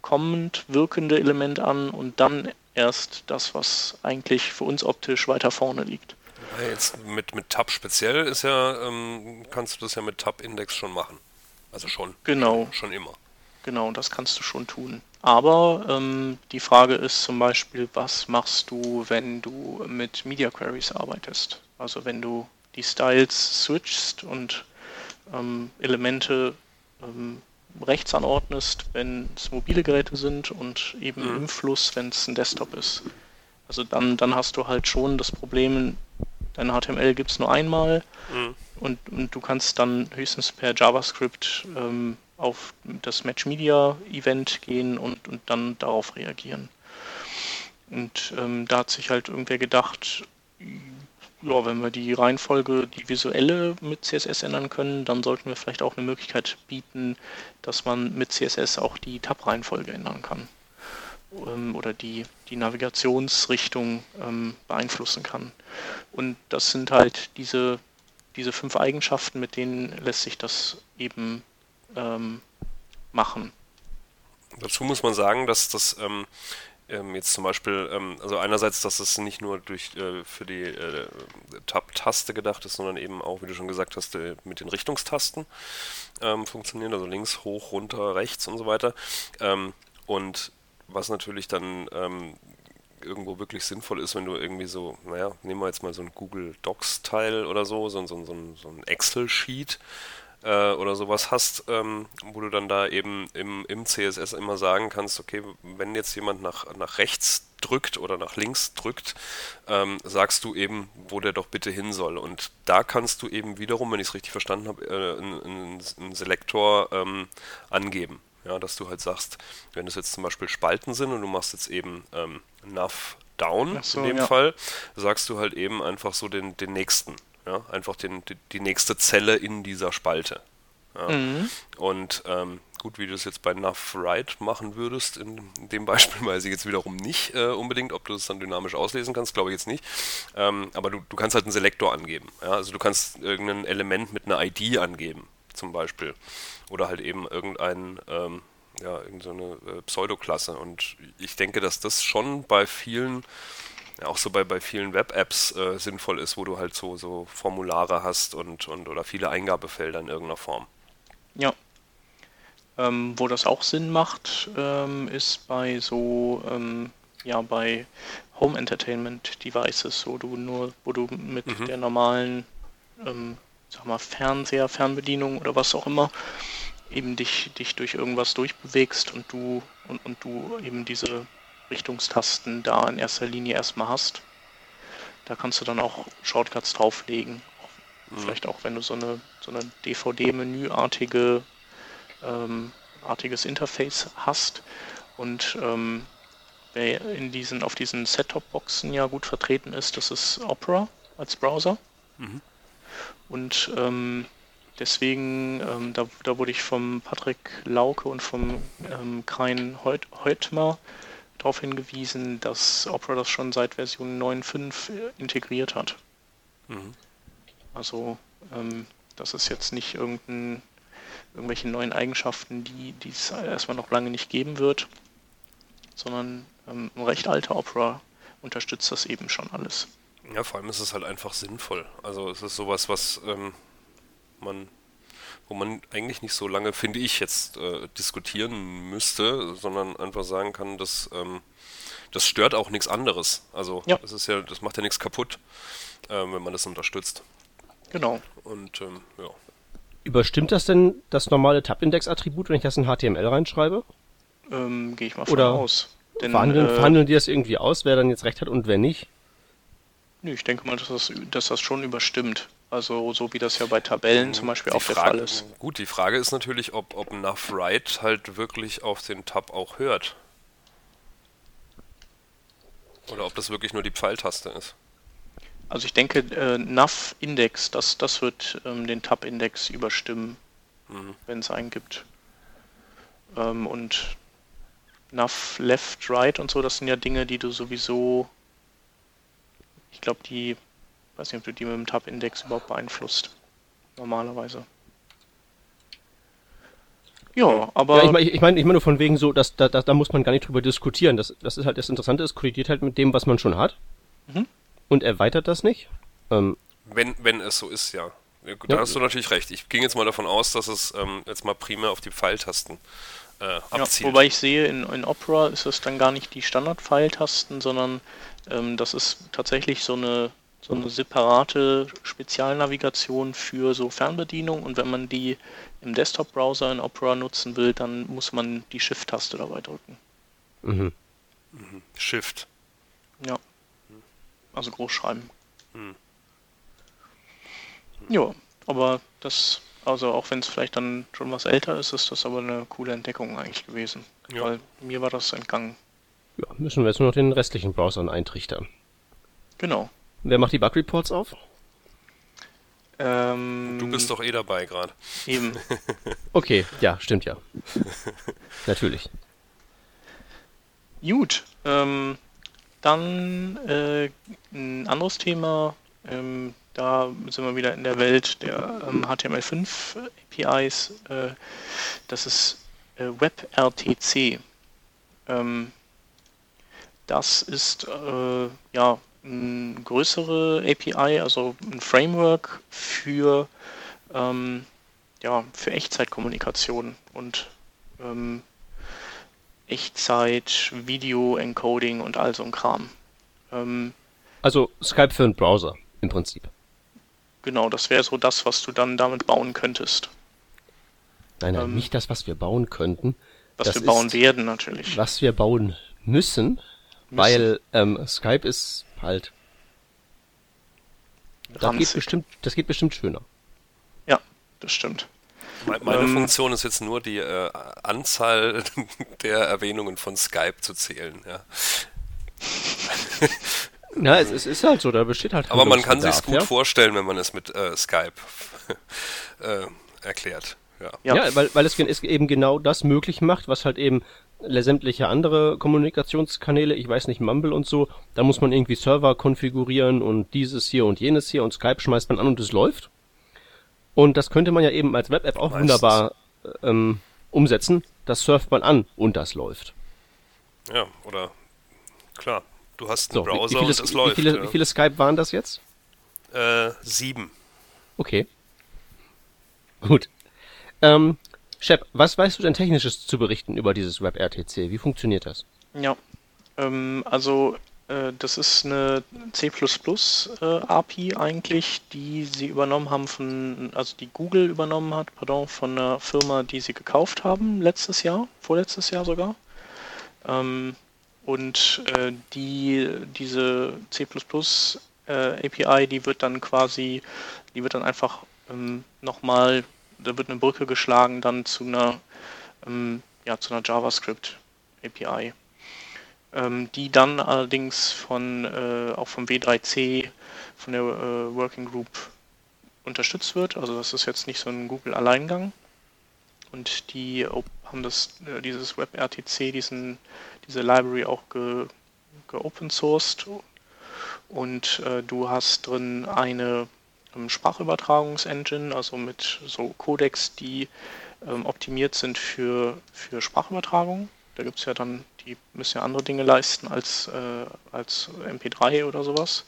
kommend wirkende Element an und dann erst das, was eigentlich für uns optisch weiter vorne liegt. Jetzt mit, mit Tab speziell ist ja, ähm, kannst du das ja mit Tab-Index schon machen. Also schon. Genau. Schon immer. Genau, das kannst du schon tun. Aber ähm, die Frage ist zum Beispiel, was machst du, wenn du mit Media Queries arbeitest? Also wenn du die Styles switchst und ähm, Elemente ähm, rechts anordnest, wenn es mobile Geräte sind und eben Mhm. im Fluss, wenn es ein Desktop ist. Also dann, dann hast du halt schon das Problem, dein HTML gibt es nur einmal Mhm. und, und du kannst dann höchstens per JavaScript ähm, auf das Match Media Event gehen und, und dann darauf reagieren. Und ähm, da hat sich halt irgendwer gedacht, ja, wenn wir die Reihenfolge, die visuelle mit CSS ändern können, dann sollten wir vielleicht auch eine Möglichkeit bieten, dass man mit CSS auch die Tab-Reihenfolge ändern kann. Ähm, oder die, die Navigationsrichtung ähm, beeinflussen kann. Und das sind halt diese, diese fünf Eigenschaften, mit denen lässt sich das eben ähm, machen. Dazu muss man sagen, dass das ähm, ähm, jetzt zum Beispiel, also einerseits, dass es nicht nur durch äh, für die äh, Tab-Taste gedacht ist, sondern eben auch, wie du schon gesagt hast, äh, mit den Richtungstasten ähm, funktioniert, also links, hoch, runter, rechts und so weiter. Ähm, und was natürlich dann ähm, irgendwo wirklich sinnvoll ist, wenn du irgendwie so, naja, nehmen wir jetzt mal so ein Google Docs-Teil oder so, so, so, so, so ein Excel-Sheet äh, oder sowas hast, ähm, wo du dann da eben im, im CSS immer sagen kannst, okay, wenn jetzt jemand nach, nach rechts drückt oder nach links drückt, ähm, sagst du eben, wo der doch bitte hin soll. Und da kannst du eben wiederum, wenn ich es richtig verstanden habe, äh, einen, einen Selektor ähm, angeben. Ja, dass du halt sagst, wenn es jetzt zum Beispiel Spalten sind und du machst jetzt eben ähm, Nav down so, in dem ja. Fall, sagst du halt eben einfach so den, den nächsten. Ja, einfach den, die, die nächste Zelle in dieser Spalte. Ja. Mhm. Und ähm, gut, wie du es jetzt bei Nav Right machen würdest, in dem Beispiel weiß ich jetzt wiederum nicht äh, unbedingt, ob du es dann dynamisch auslesen kannst, glaube ich jetzt nicht. Ähm, aber du, du kannst halt einen Selektor angeben. Ja? Also du kannst irgendein Element mit einer ID angeben, zum Beispiel. Oder halt eben irgendein, ähm, ja, irgendeine äh, Pseudoklasse. Und ich denke, dass das schon bei vielen ja, auch so bei, bei vielen Web-Apps äh, sinnvoll ist, wo du halt so, so Formulare hast und, und oder viele Eingabefelder in irgendeiner Form. Ja. Ähm, wo das auch Sinn macht, ähm, ist bei so, ähm, ja, bei Home Entertainment Devices, wo du nur, wo du mit mhm. der normalen, ähm, sag mal, Fernseher, Fernbedienung oder was auch immer, eben dich, dich durch irgendwas durchbewegst und du und, und du eben diese Richtungstasten da in erster Linie erstmal hast. Da kannst du dann auch Shortcuts drauflegen. Mhm. Vielleicht auch, wenn du so eine, so eine DVD-Menüartige ähm, artiges Interface hast. Und ähm, wer in diesen, auf diesen Set-Top-Boxen ja gut vertreten ist, das ist Opera als Browser. Mhm. Und ähm, deswegen, ähm, da, da wurde ich vom Patrick Lauke und vom ähm, Krein Heut, Heutmer darauf hingewiesen, dass Opera das schon seit Version 9.5 integriert hat. Mhm. Also ähm, das ist jetzt nicht irgendein, irgendwelche neuen Eigenschaften, die es erstmal noch lange nicht geben wird, sondern ähm, ein recht alter Opera unterstützt das eben schon alles. Ja, vor allem ist es halt einfach sinnvoll. Also es ist sowas, was ähm, man wo man eigentlich nicht so lange, finde ich, jetzt äh, diskutieren müsste, sondern einfach sagen kann, dass ähm, das stört auch nichts anderes. Also ja. das ist ja, das macht ja nichts kaputt, äh, wenn man das unterstützt. Genau. Und ähm, ja. Überstimmt das denn das normale Tab-Index-Attribut, wenn ich das in HTML reinschreibe? Ähm, Gehe ich mal von Oder aus. Denn, verhandeln, äh, verhandeln die das irgendwie aus, wer dann jetzt recht hat und wer nicht? Nö, ich denke mal, dass das, dass das schon überstimmt. Also so wie das ja bei Tabellen zum Beispiel die auch Frage, der Fall ist. Gut, die Frage ist natürlich, ob, ob Nav Write halt wirklich auf den Tab auch hört. Oder ob das wirklich nur die Pfeiltaste ist. Also ich denke, äh, Nav Index, das, das wird ähm, den Tab Index überstimmen, mhm. wenn es einen gibt. Ähm, und Nav Left, Right und so, das sind ja Dinge, die du sowieso, ich glaube, die weiß nicht, ob du die mit dem Tab-Index überhaupt beeinflusst. Normalerweise. Ja, aber. Ja, ich meine ich mein, ich mein nur von wegen so, dass da, da, da muss man gar nicht drüber diskutieren. Das, das ist halt das Interessante, es kollidiert halt mit dem, was man schon hat. Mhm. Und erweitert das nicht. Ähm, wenn, wenn es so ist, ja. Da ja. hast du natürlich recht. Ich ging jetzt mal davon aus, dass es ähm, jetzt mal primär auf die Pfeiltasten äh, abzielt. Ja, wobei ich sehe, in, in Opera ist es dann gar nicht die Standard-Pfeiltasten, sondern ähm, das ist tatsächlich so eine so eine separate Spezialnavigation für so Fernbedienung und wenn man die im Desktop-Browser in Opera nutzen will, dann muss man die Shift-Taste dabei drücken. Mhm. mhm. Shift. Ja. Also groß schreiben. Mhm. Ja, aber das, also auch wenn es vielleicht dann schon was älter ist, ist das aber eine coole Entdeckung eigentlich gewesen. Ja. Weil mir war das entgangen. Ja, müssen wir jetzt nur noch den restlichen Browsern eintrichtern. Genau. Wer macht die Bug Reports auf? Ähm, du bist doch eh dabei gerade. Eben. okay, ja, stimmt ja. Natürlich. Gut, ähm, dann äh, ein anderes Thema. Ähm, da sind wir wieder in der Welt der ähm, HTML5 APIs. Äh, das ist äh, WebRTC. Ähm, das ist äh, ja eine größere API, also ein Framework für ähm, ja, für Echtzeitkommunikation und ähm, Echtzeit, Video-Encoding und all so ein Kram. Ähm, also Skype für einen Browser im Prinzip. Genau, das wäre so das, was du dann damit bauen könntest. Nein, nein, ähm, nicht das, was wir bauen könnten. Was wir bauen werden, natürlich. Was wir bauen müssen. Weil ähm, Skype ist halt. Das geht, bestimmt, das geht bestimmt schöner. Ja, das stimmt. Meine ähm, Funktion ist jetzt nur die äh, Anzahl der Erwähnungen von Skype zu zählen. Ja. Na, es, es, ist halt so, da besteht halt. Aber man kann sich gut ja? vorstellen, wenn man es mit äh, Skype äh, erklärt. Ja, ja. ja weil, weil es eben genau das möglich macht, was halt eben sämtliche andere Kommunikationskanäle, ich weiß nicht, Mumble und so, da muss man irgendwie Server konfigurieren und dieses hier und jenes hier und Skype schmeißt man an und es läuft. Und das könnte man ja eben als Web-App auch Meistens. wunderbar ähm, umsetzen. Das surft man an und das läuft. Ja, oder klar, du hast einen so, Browser wie, wie viele, und es läuft. Wie viele, ja. wie viele Skype waren das jetzt? Äh, sieben. Okay. Gut. Ähm, Shep, was weißt du denn Technisches zu berichten über dieses WebRTC? Wie funktioniert das? Ja, ähm, also äh, das ist eine C++ äh, API eigentlich, die sie übernommen haben von, also die Google übernommen hat, pardon, von einer Firma, die sie gekauft haben letztes Jahr, vorletztes Jahr sogar. Ähm, und äh, die, diese C++ äh, API, die wird dann quasi, die wird dann einfach ähm, nochmal, da wird eine Brücke geschlagen dann zu einer, ähm, ja, zu einer JavaScript API ähm, die dann allerdings von, äh, auch vom W3C, von der äh, Working Group unterstützt wird. Also das ist jetzt nicht so ein Google-Alleingang. Und die haben das, äh, dieses WebRTC, diesen, diese Library auch ge, geopen sourced. Und äh, du hast drin eine Sprachübertragungsengine, also mit so Codecs, die ähm, optimiert sind für, für Sprachübertragung. Da gibt es ja dann die müssen ja andere Dinge leisten als, äh, als MP3 oder sowas.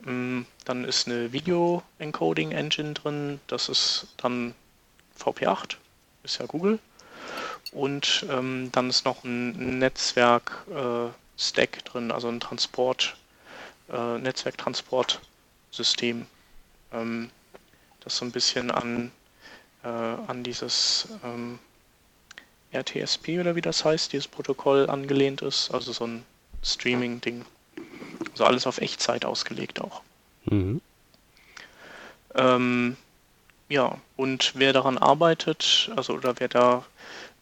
Mm, dann ist eine Video-Encoding-Engine drin, das ist dann VP8, ist ja Google. Und ähm, dann ist noch ein Netzwerk-Stack äh, drin, also ein Transport, äh, Netzwerktransportsystem, ähm, das so ein bisschen an, äh, an dieses ähm, RTSP oder wie das heißt, dieses Protokoll angelehnt ist, also so ein Streaming-Ding. Also alles auf Echtzeit ausgelegt auch. Mhm. Ähm, ja, und wer daran arbeitet, also oder wer da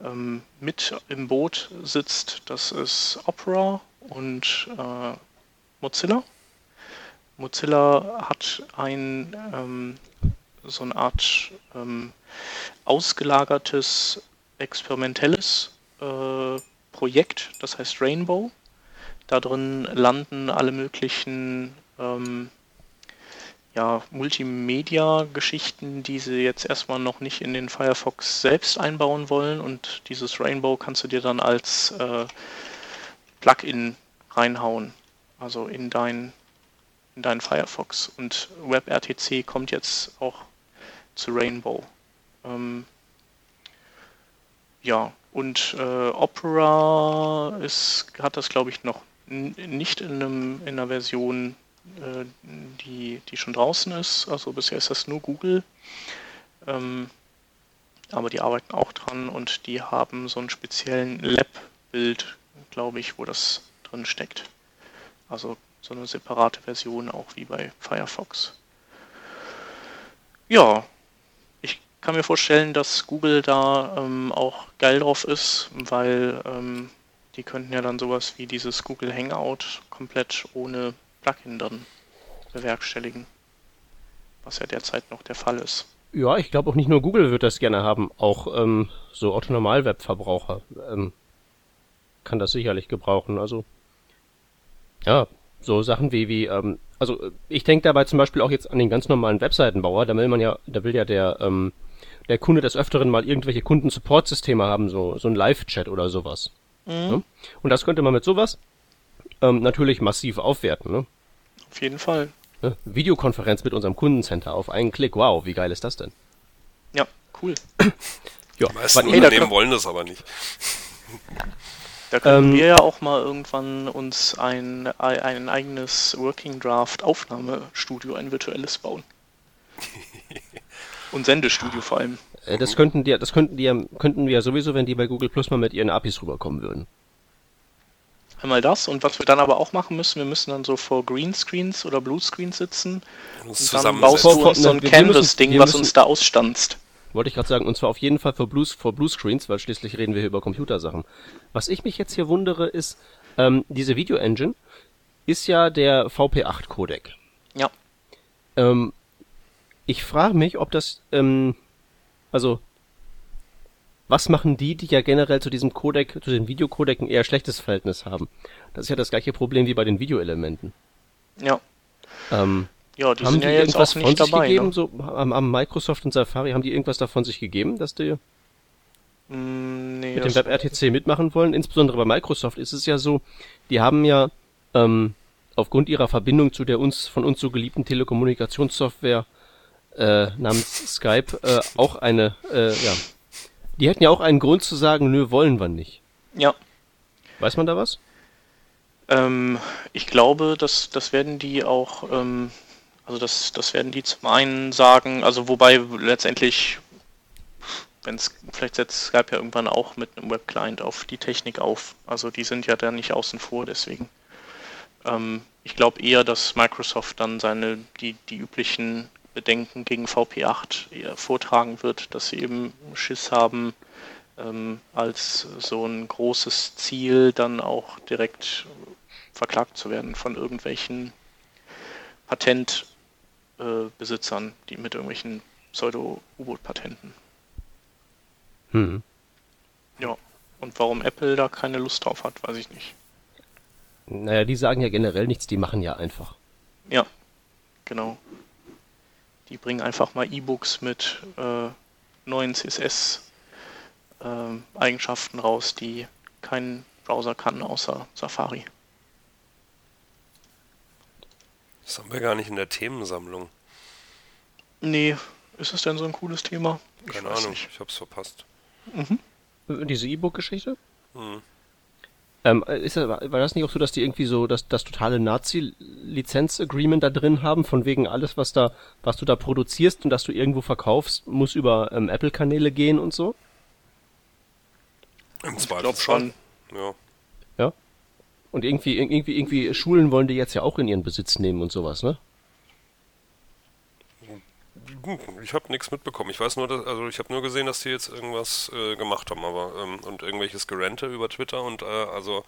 ähm, mit im Boot sitzt, das ist Opera und äh, Mozilla. Mozilla hat ein ähm, so eine Art ähm, ausgelagertes experimentelles äh, Projekt, das heißt Rainbow. Da drin landen alle möglichen ähm, ja, Multimedia-Geschichten, die sie jetzt erstmal noch nicht in den Firefox selbst einbauen wollen. Und dieses Rainbow kannst du dir dann als äh, Plugin reinhauen, also in dein in deinen Firefox. Und WebRTC kommt jetzt auch zu Rainbow. Ähm, ja, und äh, Opera ist, hat das, glaube ich, noch nicht in, einem, in einer Version, äh, die, die schon draußen ist. Also bisher ist das nur Google. Ähm, aber die arbeiten auch dran und die haben so einen speziellen Lab-Bild, glaube ich, wo das drin steckt. Also so eine separate Version auch wie bei Firefox. Ja, kann mir vorstellen, dass Google da ähm, auch geil drauf ist, weil ähm, die könnten ja dann sowas wie dieses Google Hangout komplett ohne Plugin dann bewerkstelligen. Was ja derzeit noch der Fall ist. Ja, ich glaube auch nicht nur Google wird das gerne haben, auch ähm, so Otto Normalwebverbraucher. Ähm, kann das sicherlich gebrauchen. Also ja, so Sachen wie wie ähm, also ich denke dabei zum Beispiel auch jetzt an den ganz normalen Webseitenbauer. Da will man ja, da will ja der ähm, der Kunde des Öfteren mal irgendwelche Kunden-Support-Systeme haben, so so ein Live-Chat oder sowas. Mhm. Ne? Und das könnte man mit sowas ähm, natürlich massiv aufwerten. Ne? Auf jeden Fall. Ne? Videokonferenz mit unserem Kundencenter auf einen Klick. Wow, wie geil ist das denn? Ja, cool. Ja, Die meisten wann- Hey, da Unternehmen kann- wollen das aber nicht. Da können Ähm, wir ja auch mal irgendwann uns ein, ein eigenes Working Draft Aufnahmestudio, ein virtuelles bauen. Und Sendestudio vor allem. Äh, Das könnten die, das könnten die, könnten wir ja sowieso, wenn die bei Google Plus mal mit ihren APIs rüberkommen würden. Einmal das und was wir dann aber auch machen müssen, wir müssen dann so vor Greenscreens oder Bluescreens sitzen Und und dann baust du uns so ein Canvas-Ding, was uns da ausstanzt. Wollte ich gerade sagen, und zwar auf jeden Fall vor Blues, vor Bluescreens, weil schließlich reden wir hier über Computersachen. Was ich mich jetzt hier wundere, ist, ähm, diese Video-Engine ist ja der VP8-Codec. Ja. Ähm, ich frage mich, ob das, ähm, also, was machen die, die ja generell zu diesem Codec, zu den Videocodec ein eher schlechtes Verhältnis haben? Das ist ja das gleiche Problem wie bei den Videoelementen. Ja. Ähm, Ja, die haben sind die ja jetzt irgendwas auch von nicht sich dabei. gegeben? Ne? So, haben, haben Microsoft und Safari, haben die irgendwas davon sich gegeben, dass die Mm, nee, mit dem WebRTC mitmachen wollen? Insbesondere bei Microsoft ist es ja so, die haben ja ähm, aufgrund ihrer Verbindung zu der uns von uns so geliebten Telekommunikationssoftware äh, namens Skype äh, auch eine, äh, ja, die hätten ja auch einen Grund zu sagen, nö, wollen wir nicht. ja. Weiß man da was? Ähm, ich glaube, das, das werden die auch, ähm, also das, das werden die zum einen sagen, also wobei letztendlich, wenn es, vielleicht setzt Skype ja irgendwann auch mit einem Webclient auf die Technik auf. Also die sind ja da nicht außen vor, deswegen. Ähm, ich glaube eher, dass Microsoft dann seine, die, die üblichen Bedenken gegen VP8 eher vortragen wird, dass sie eben Schiss haben, ähm, als so ein großes Ziel dann auch direkt verklagt zu werden von irgendwelchen Patentbesitzern, äh, Besitzern, die mit irgendwelchen Pseudo-U-Boot-Patenten. Hm. Ja. Und warum Apple da keine Lust drauf hat, weiß ich nicht. Naja, die sagen ja generell nichts, die machen ja einfach. Ja, genau. Die bringen einfach mal E-Books mit äh, neuen CSS-Eigenschaften raus, die kein Browser kann außer Safari. Das haben wir gar nicht in der Themensammlung. Nee, ist es denn so ein cooles Thema? Ich Keine weiß Ahnung, nicht. ich hab's verpasst. Äh, Diese E-Book-Geschichte? Hm. Ähm, ist, das- war das nicht auch so, dass die irgendwie so das, das totale Nazi-Lizenz-Agreement da drin haben, von wegen alles, was da, was du da produzierst und dass du irgendwo verkaufst, muss über ähm, Apple-Kanäle gehen und so? Im Ich Zweifel glaube schon. Ja. Und irgendwie, irgendwie, irgendwie Schulen wollen die jetzt ja auch in ihren Besitz nehmen und sowas, ne? Ich habe nichts mitbekommen. Ich weiß nur, dass, also ich habe nur gesehen, dass die jetzt irgendwas äh, gemacht haben, aber ähm, und irgendwelches Gerente über Twitter und äh, also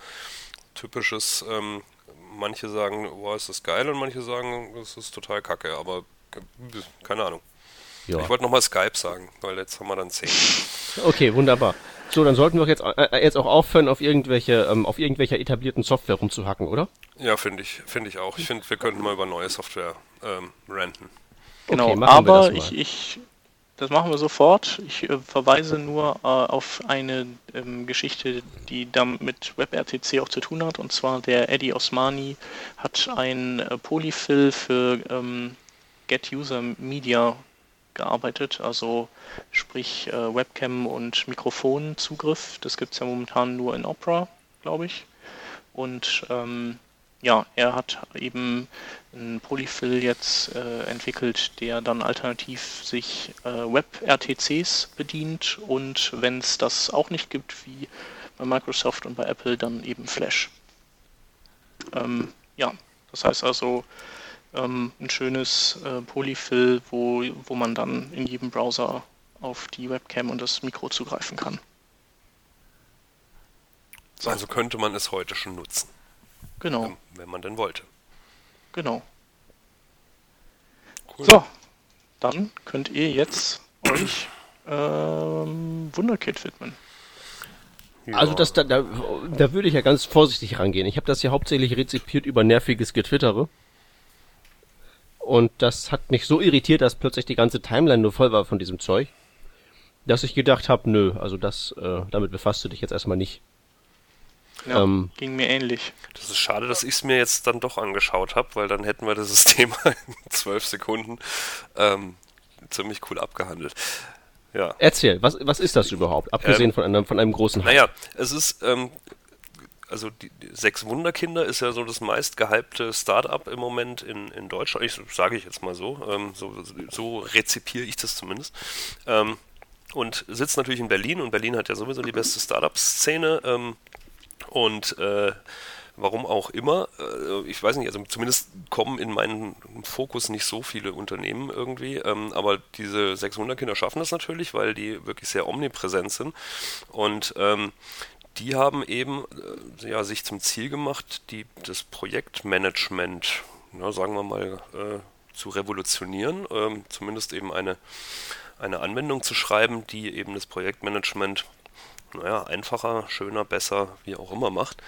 typisches. Ähm, manche sagen, boah, ist das geil und manche sagen, das ist total kacke. Aber keine Ahnung. Ja. Ich wollte nochmal Skype sagen, weil jetzt haben wir dann zehn. Okay, wunderbar. So, dann sollten wir jetzt, äh, jetzt auch aufhören, auf irgendwelche, ähm, auf irgendwelcher etablierten Software rumzuhacken, oder? Ja, finde ich, finde ich auch. Ich finde, wir könnten mal über neue Software ähm, ranten. Genau, Okay, machen wir aber das mal. ich, ich, das machen wir sofort. Ich äh, verweise nur äh, auf eine ähm, Geschichte, die dann mit WebRTC auch zu tun hat. Und zwar der Eddie Osmani hat ein äh, Polyfill für ähm, Get User Media gearbeitet, also sprich äh, Webcam und Mikrofonzugriff. Das gibt es ja momentan nur in Opera, glaube ich. Und ähm, ja, er hat eben einen Polyfill jetzt äh, entwickelt, der dann alternativ sich äh, Web-RTCs bedient und wenn es das auch nicht gibt, wie bei Microsoft und bei Apple, dann eben Flash. Ähm, ja, das heißt also ähm, ein schönes äh, Polyfill, wo, wo man dann in jedem Browser auf die Webcam und das Mikro zugreifen kann. So. Also könnte man es heute schon nutzen, Genau, ähm, wenn man denn wollte. genau. Cool. So, dann könnt ihr jetzt euch ähm, Wunderkit widmen. Also das, da, da, da würde ich ja ganz vorsichtig rangehen. Ich habe das ja hauptsächlich rezipiert über nerviges Getwittere. Und das hat mich so irritiert, dass plötzlich die ganze Timeline nur voll war von diesem Zeug, dass ich gedacht habe, nö, also das, äh, damit befasst du dich jetzt erstmal nicht. Ja, ähm, ging mir ähnlich. Das ist schade, dass ich es mir jetzt dann doch angeschaut habe, weil dann hätten wir das Thema in zwölf Sekunden ähm, ziemlich cool abgehandelt. Ja. Erzähl, was, was ist das überhaupt, abgesehen ähm, von, einem, von einem großen Hype? Naja, es ist, ähm, also die, die, Sechs Wunderkinder ist ja so das meist gehypte Startup im Moment in, in Deutschland. Ich sage ich jetzt mal so, ähm, so, so rezipiere ich das zumindest. Ähm, und sitzt natürlich in Berlin und Berlin hat ja sowieso die beste Startup-Szene. Ähm, und äh, warum auch immer. Äh, ich weiß nicht, also zumindest kommen in meinen Fokus nicht so viele Unternehmen irgendwie, ähm, aber diese 600 Kinder schaffen das natürlich, weil die wirklich sehr omnipräsent sind und ähm, die haben eben äh, ja, sich zum Ziel gemacht, die, das Projektmanagement, ja, sagen wir mal, äh, zu revolutionieren, ähm, zumindest eben eine, eine Anwendung zu schreiben, die eben das Projektmanagement naja, einfacher, schöner, besser, wie auch immer macht.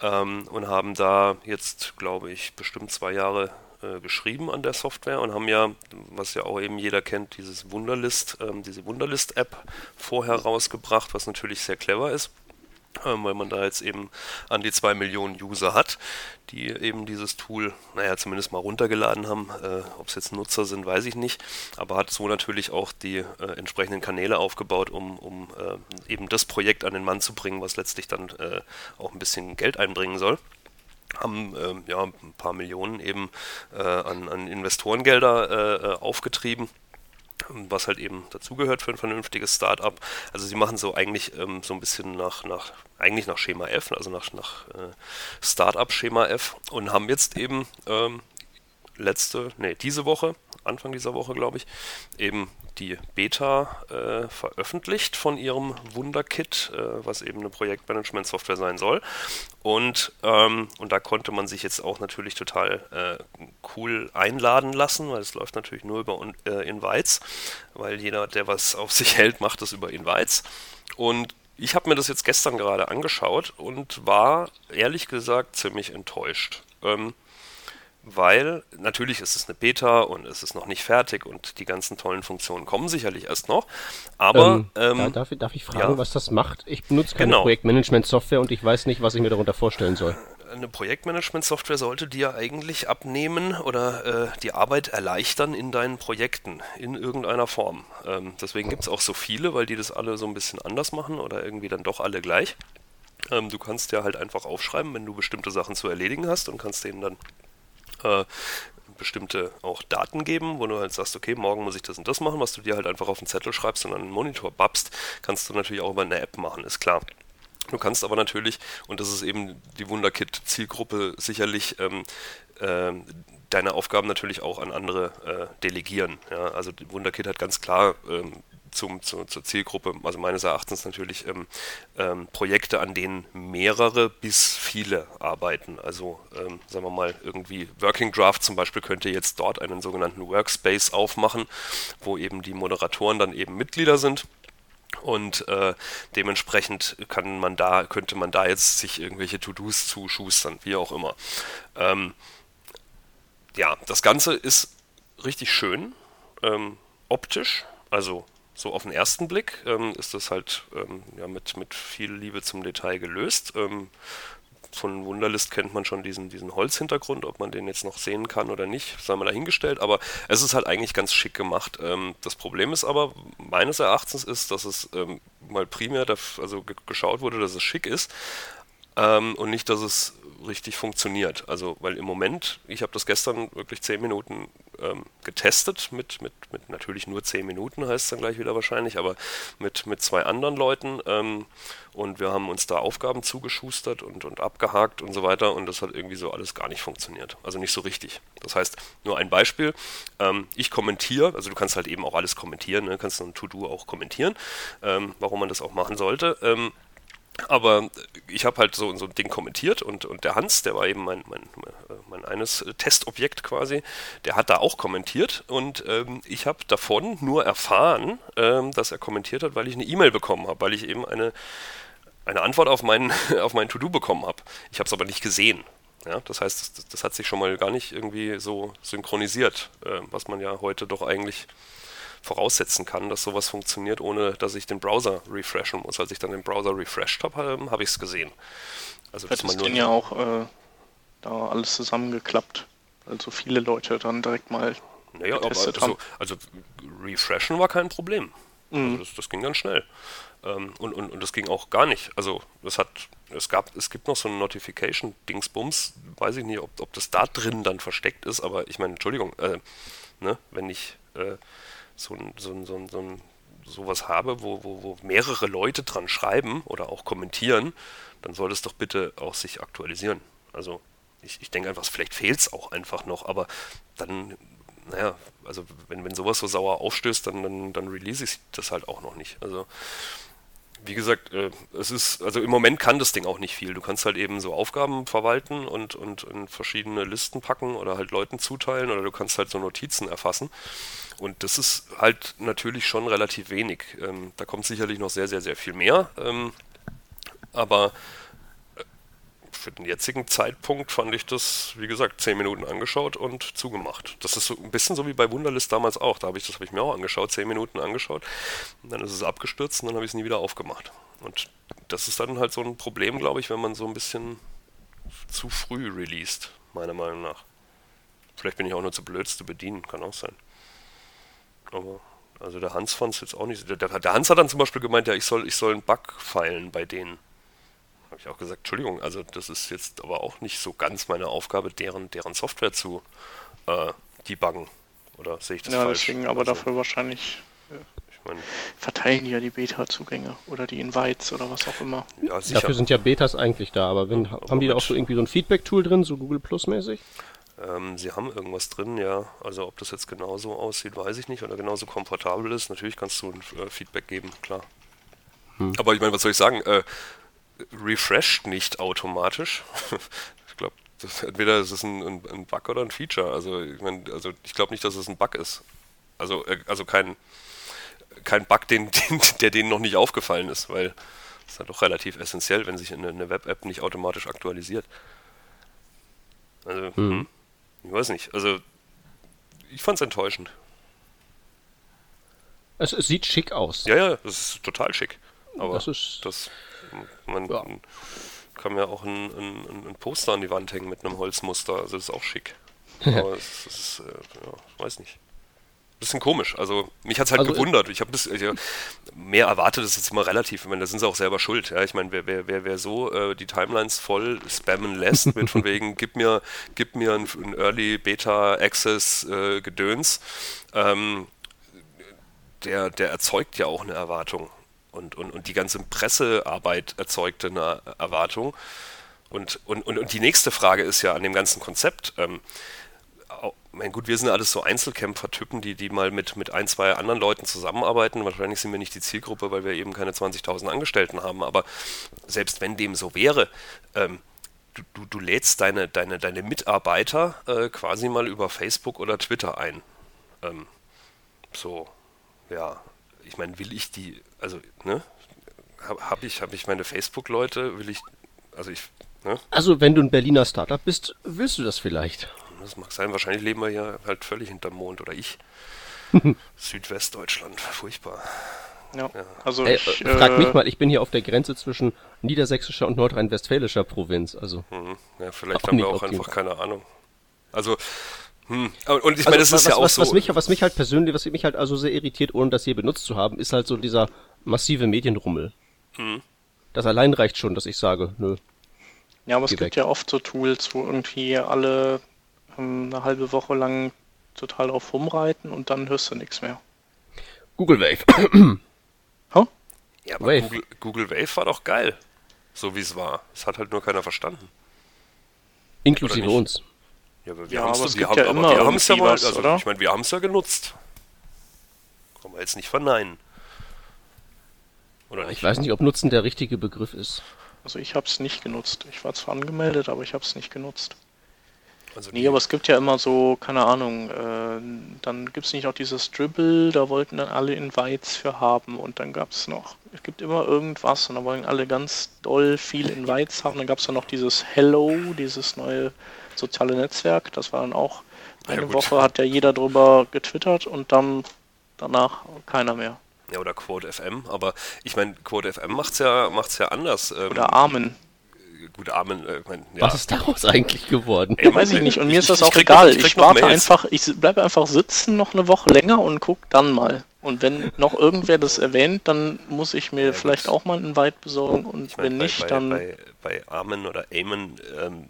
Ähm, und haben da jetzt, glaube ich, bestimmt zwei Jahre äh, geschrieben an der Software und haben ja, was ja auch eben jeder kennt, dieses Wunderlist, ähm, diese Wunderlist-App vorher rausgebracht, was natürlich sehr clever ist weil man da jetzt eben an die zwei Millionen User hat, die eben dieses Tool, naja, zumindest mal runtergeladen haben. Äh, Ob es jetzt Nutzer sind, weiß ich nicht, aber hat so natürlich auch die äh, entsprechenden Kanäle aufgebaut, um, um äh, eben das Projekt an den Mann zu bringen, was letztlich dann äh, auch ein bisschen Geld einbringen soll. Haben ähm, ja ein paar Millionen eben äh, an, an Investorengelder äh, aufgetrieben was halt eben dazugehört für ein vernünftiges Startup. Also sie machen so eigentlich ähm, so ein bisschen nach, nach, eigentlich nach Schema F, also nach, nach äh, Startup-Schema F und haben jetzt eben ähm, letzte, nee, diese Woche, Anfang dieser Woche, glaube ich, eben die Beta äh, veröffentlicht von ihrem Wunderkit, äh, was eben eine Projektmanagement-Software sein soll. Und, ähm, und da konnte man sich jetzt auch natürlich total äh, cool einladen lassen, weil es läuft natürlich nur über äh, Invites, weil jeder, der was auf sich hält, macht das über Invites. Und ich habe mir das jetzt gestern gerade angeschaut und war ehrlich gesagt ziemlich enttäuscht. Ähm, weil natürlich ist es eine Beta und es ist noch nicht fertig und die ganzen tollen Funktionen kommen sicherlich erst noch. Aber ähm, ähm, darf, darf, ich fragen, ja. was das macht? Ich benutze keine genau. Projektmanagement-Software und ich weiß nicht, was ich mir darunter vorstellen soll. Eine Projektmanagement-Software sollte dir eigentlich abnehmen oder äh, die Arbeit erleichtern in deinen Projekten in irgendeiner Form. Ähm, deswegen gibt es auch so viele, weil die das alle so ein bisschen anders machen oder irgendwie dann doch alle gleich. Ähm, du kannst ja halt einfach aufschreiben, wenn du bestimmte Sachen zu erledigen hast und kannst denen dann äh, bestimmte auch Daten geben, wo du halt sagst, okay, morgen muss ich das und das machen, was du dir halt einfach auf den Zettel schreibst und an den Monitor babst, kannst du natürlich auch über eine App machen, ist klar. Du kannst aber natürlich, und das ist eben die Wunderkit-Zielgruppe, sicherlich ähm, äh, deine Aufgaben natürlich auch an andere äh, delegieren. Ja? Also Wunderkit hat ganz klar ähm, zum, zu, zur Zielgruppe, also meines Erachtens natürlich ähm, ähm, Projekte, an denen mehrere bis viele arbeiten. Also ähm, sagen wir mal irgendwie Working Draft zum Beispiel könnte jetzt dort einen sogenannten Workspace aufmachen, wo eben die Moderatoren dann eben Mitglieder sind. Und äh, dementsprechend kann man da, könnte man da jetzt sich irgendwelche To-Dos zuschustern, wie auch immer. Ähm, ja, das Ganze ist richtig schön, ähm, optisch, also so auf den ersten Blick ähm, ist das halt ähm, ja, mit, mit viel Liebe zum Detail gelöst. Ähm, von Wunderlist kennt man schon diesen, diesen Holzhintergrund, ob man den jetzt noch sehen kann oder nicht, sei mal dahingestellt, aber es ist halt eigentlich ganz schick gemacht. Ähm, das Problem ist aber, meines Erachtens ist, dass es ähm, mal primär also geschaut wurde, dass es schick ist ähm, und nicht, dass es richtig funktioniert. Also, weil im Moment, ich habe das gestern wirklich zehn Minuten ähm, getestet, mit, mit, mit natürlich nur zehn Minuten heißt es dann gleich wieder wahrscheinlich, aber mit, mit zwei anderen Leuten ähm, und wir haben uns da Aufgaben zugeschustert und, und abgehakt und so weiter und das hat irgendwie so alles gar nicht funktioniert. Also nicht so richtig. Das heißt, nur ein Beispiel, ähm, ich kommentiere, also du kannst halt eben auch alles kommentieren, ne? kannst ein To-Do auch kommentieren, ähm, warum man das auch machen sollte. Aber ich habe halt so, so ein Ding kommentiert und, und der Hans, der war eben mein, mein, mein eines Testobjekt quasi, der hat da auch kommentiert und ähm, ich habe davon nur erfahren, ähm, dass er kommentiert hat, weil ich eine E-Mail bekommen habe, weil ich eben eine eine Antwort auf mein, auf mein To-Do bekommen habe. Ich habe es aber nicht gesehen. Ja, das heißt, das, das, hat sich schon mal gar nicht irgendwie so synchronisiert, äh, was man ja heute doch eigentlich voraussetzen kann, dass sowas funktioniert, ohne dass ich den Browser refreshen muss. Als ich dann den Browser refreshed habe, ähm, habe ich es gesehen. Also das man nur ja auch äh, da alles zusammengeklappt. Also viele Leute dann direkt mal naja, aber also, haben. Also refreshen war kein Problem. Mhm. Also das, das, ging ganz schnell. Ähm, und, und, und das ging auch gar nicht. Also das hat, es gab, es gibt noch so ein Notification-Dingsbums, weiß ich nicht, ob, ob das da drin dann versteckt ist, aber ich meine, Entschuldigung, äh, ne, wenn ich äh, so ein, so ein, so ein, so ein sowas habe, wo, wo, wo mehrere Leute dran schreiben oder auch kommentieren, dann soll es doch bitte auch sich aktualisieren. Also ich, ich denke einfach, vielleicht fehlt es auch einfach noch, aber dann, naja, also wenn, wenn sowas so sauer aufstößt, dann, dann, dann release ich das halt auch noch nicht. Also wie gesagt, äh, es ist, also im Moment kann das Ding auch nicht viel. Du kannst halt eben so Aufgaben verwalten und, und in verschiedene Listen packen oder halt Leuten zuteilen oder du kannst halt so Notizen erfassen. Und das ist halt natürlich schon relativ wenig. Ähm, da kommt sicherlich noch sehr, sehr, sehr viel mehr. Ähm, aber für den jetzigen Zeitpunkt fand ich das, wie gesagt, zehn Minuten angeschaut und zugemacht. Das ist so ein bisschen so wie bei Wunderlist damals auch. Da habe ich das habe ich mir auch angeschaut, zehn Minuten angeschaut, und dann ist es abgestürzt und dann habe ich es nie wieder aufgemacht. Und das ist dann halt so ein Problem, glaube ich, wenn man so ein bisschen zu früh released, meiner Meinung nach. Vielleicht bin ich auch nur zu blöd, zu bedienen, kann auch sein. Aber also der Hans fand es jetzt auch nicht. Der, der, Hans hat dann zum Beispiel gemeint, ja, ich soll, ich soll einen Bug feilen bei denen habe ich auch gesagt, Entschuldigung, also das ist jetzt aber auch nicht so ganz meine Aufgabe, deren, deren Software zu äh, debuggen. Oder sehe ich das ja, falsch? Ja, deswegen aber also, dafür wahrscheinlich äh, ich mein, verteilen die ja die Beta-Zugänge oder die Invites oder was auch immer. Ja, sicher. Dafür sind ja Betas eigentlich da, aber, wenn, ja, haben die da auch so irgendwie so ein Feedback-Tool drin, so Google Plus mäßig? Ähm, sie haben irgendwas drin, ja. Also ob das jetzt genauso aussieht, weiß ich nicht. Oder genauso komfortabel ist. Natürlich kannst du ein äh, Feedback geben, klar. Hm. Aber ich meine, was soll ich sagen? Äh, refresht nicht automatisch. ich glaube, entweder ist es ein, ein, ein, Bug oder ein Feature. Also ich meine, also ich glaube nicht, dass es ein Bug ist. Also, äh, also kein, kein Bug, den, den, der denen noch nicht aufgefallen ist, weil das ist ja doch relativ essentiell, wenn sich eine, eine Web-App nicht automatisch aktualisiert. Also, mhm. ich weiß nicht. Also, ich fand es enttäuschend. Es, es, sieht schick aus. Ja, ja, das ist total schick. Aber das, ist das man ja. kann ja auch ein, ein, ein, Poster an die Wand hängen mit einem Holzmuster, also das ist auch schick. Aber es, es ist, äh, ja, weiß nicht. Bisschen komisch. Also mich hat es halt also, gewundert. Ich habe ja, mehr erwartet, das ist jetzt immer relativ. Ich meine, da sind sie auch selber schuld. Ja, ich meine, wer, wer, wer, wer so äh, die Timelines voll spammen lässt, mit von wegen, gib mir, gib mir ein, ein Early Beta Access äh, Gedöns, ähm, der, der erzeugt ja auch eine Erwartung und, und, und die ganze Pressearbeit erzeugte eine Erwartung. Und, und, und, und die nächste Frage ist ja an dem ganzen Konzept. Ähm, mein gut, wir sind alles so Einzelkämpfer-Typen, die, die mal mit, mit ein, zwei anderen Leuten zusammenarbeiten. Wahrscheinlich sind wir nicht die Zielgruppe, weil wir eben keine 20.000 Angestellten haben. Aber selbst wenn dem so wäre, ähm, du, du, du lädst deine, deine, deine Mitarbeiter äh, quasi mal über Facebook oder Twitter ein. Ähm, so, ja, ich meine, will ich die, also, ne? Habe hab ich, hab ich meine Facebook-Leute, will ich, also ich, ne? Also, wenn du ein Berliner Startup bist, willst du das vielleicht? Das mag sein, wahrscheinlich leben wir hier halt völlig hinterm Mond oder ich. Südwestdeutschland, furchtbar. Ja, ja. also Ey, ich, äh, frag mich mal, ich bin hier auf der Grenze zwischen niedersächsischer und nordrhein-westfälischer Provinz, also. Mhm. Ja, vielleicht haben wir auch einfach keine Ahnung. Also, hm. Und ich meine, also, das ist was, ja auch was, so. Was mich, was mich halt persönlich, was mich halt also sehr irritiert, ohne das hier benutzt zu haben, ist halt so dieser massive Medienrummel. Hm. Das allein reicht schon, dass ich sage, nö. Ja, aber es gibt weg. ja oft so Tools, wo irgendwie alle ähm, eine halbe Woche lang total auf rumreiten und dann hörst du nichts mehr. Google Wave. huh? Ja, aber Wave. Google, Google Wave war doch geil. So wie es war. Es hat halt nur keiner verstanden. Inklusive uns. Ja, aber wir ja, haben es ja, ja, aber wir haben es ja mal, was, also, ich meine, wir haben es ja genutzt. Kann man jetzt nicht verneinen. Oder nicht? Ich weiß nicht, ob Nutzen der richtige Begriff ist. Also ich habe es nicht genutzt. Ich war zwar angemeldet, aber ich habe es nicht genutzt. Also nee, aber es gibt ja immer so, keine Ahnung, äh, dann gibt es nicht noch dieses Dribble, da wollten dann alle Invites für haben und dann gab es noch, es gibt immer irgendwas und da wollen alle ganz doll viel Invites haben. Dann gab es dann noch dieses Hello, dieses neue soziale Netzwerk, das war dann auch eine ja, Woche, hat ja jeder drüber getwittert und dann danach keiner mehr. Ja, oder Quote FM, aber ich meine, Quote FM macht's ja, macht's ja anders. Ähm, oder Armen gut, Armen, äh, mein, ja. Was ist daraus eigentlich geworden? Ey, weiß ich nicht. Und mir ist das auch egal. Noch, ich, ich warte einfach, ich bleibe einfach sitzen noch eine Woche länger und guck dann mal. Und wenn noch irgendwer das erwähnt, dann muss ich mir ja, vielleicht auch mal einen Weit besorgen. Und ich mein, wenn bei, nicht, bei, dann. Bei, bei Armen oder Amen, ähm,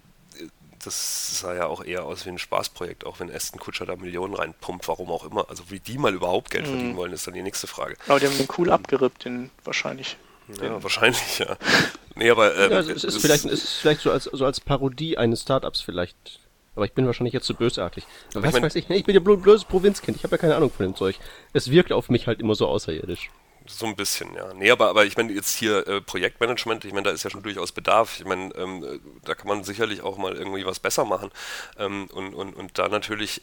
das sah ja auch eher aus wie ein Spaßprojekt, auch wenn Aston Kutscher da Millionen reinpumpt, warum auch immer. Also wie die mal überhaupt Geld mhm. verdienen wollen, ist dann die nächste Frage. Aber die haben den cool abgerippt, den wahrscheinlich. Ja, wahrscheinlich, ja. Nee, aber. Ähm, ja, es, ist es vielleicht, es ist vielleicht so als, so als Parodie eines Startups vielleicht. Aber ich bin wahrscheinlich jetzt zu bösartig. Aber was ich mein, weiß ich? ich bin ja blödes Provinzkind. Ich habe ja keine Ahnung von dem Zeug. Es wirkt auf mich halt immer so außerirdisch. So ein bisschen, ja. Nee, aber, aber ich meine, jetzt hier äh, Projektmanagement, ich meine, da ist ja schon durchaus Bedarf. Ich meine, ähm, äh, da kann man sicherlich auch mal irgendwie was besser machen. Ähm, und, und, und da natürlich,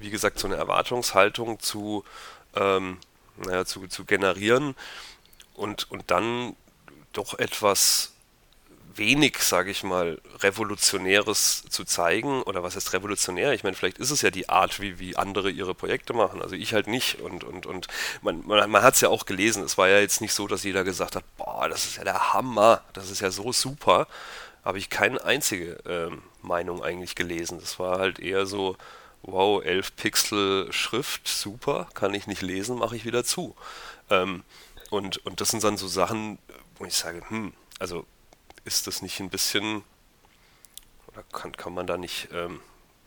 wie gesagt, so eine Erwartungshaltung zu, ähm, naja, zu, zu generieren und, und dann doch etwas wenig, sage ich mal, Revolutionäres zu zeigen. Oder was heißt revolutionär? Ich meine, vielleicht ist es ja die Art, wie, wie andere ihre Projekte machen. Also ich halt nicht. Und, und, und man, man, man hat es ja auch gelesen. Es war ja jetzt nicht so, dass jeder gesagt hat, boah, das ist ja der Hammer, das ist ja so super. Habe ich keine einzige ähm, Meinung eigentlich gelesen. Das war halt eher so, wow, 11 Pixel Schrift, super, kann ich nicht lesen, mache ich wieder zu. Ähm, und, und das sind dann so Sachen, wo ich sage, hm, also ist das nicht ein bisschen, oder kann, kann man da nicht ähm,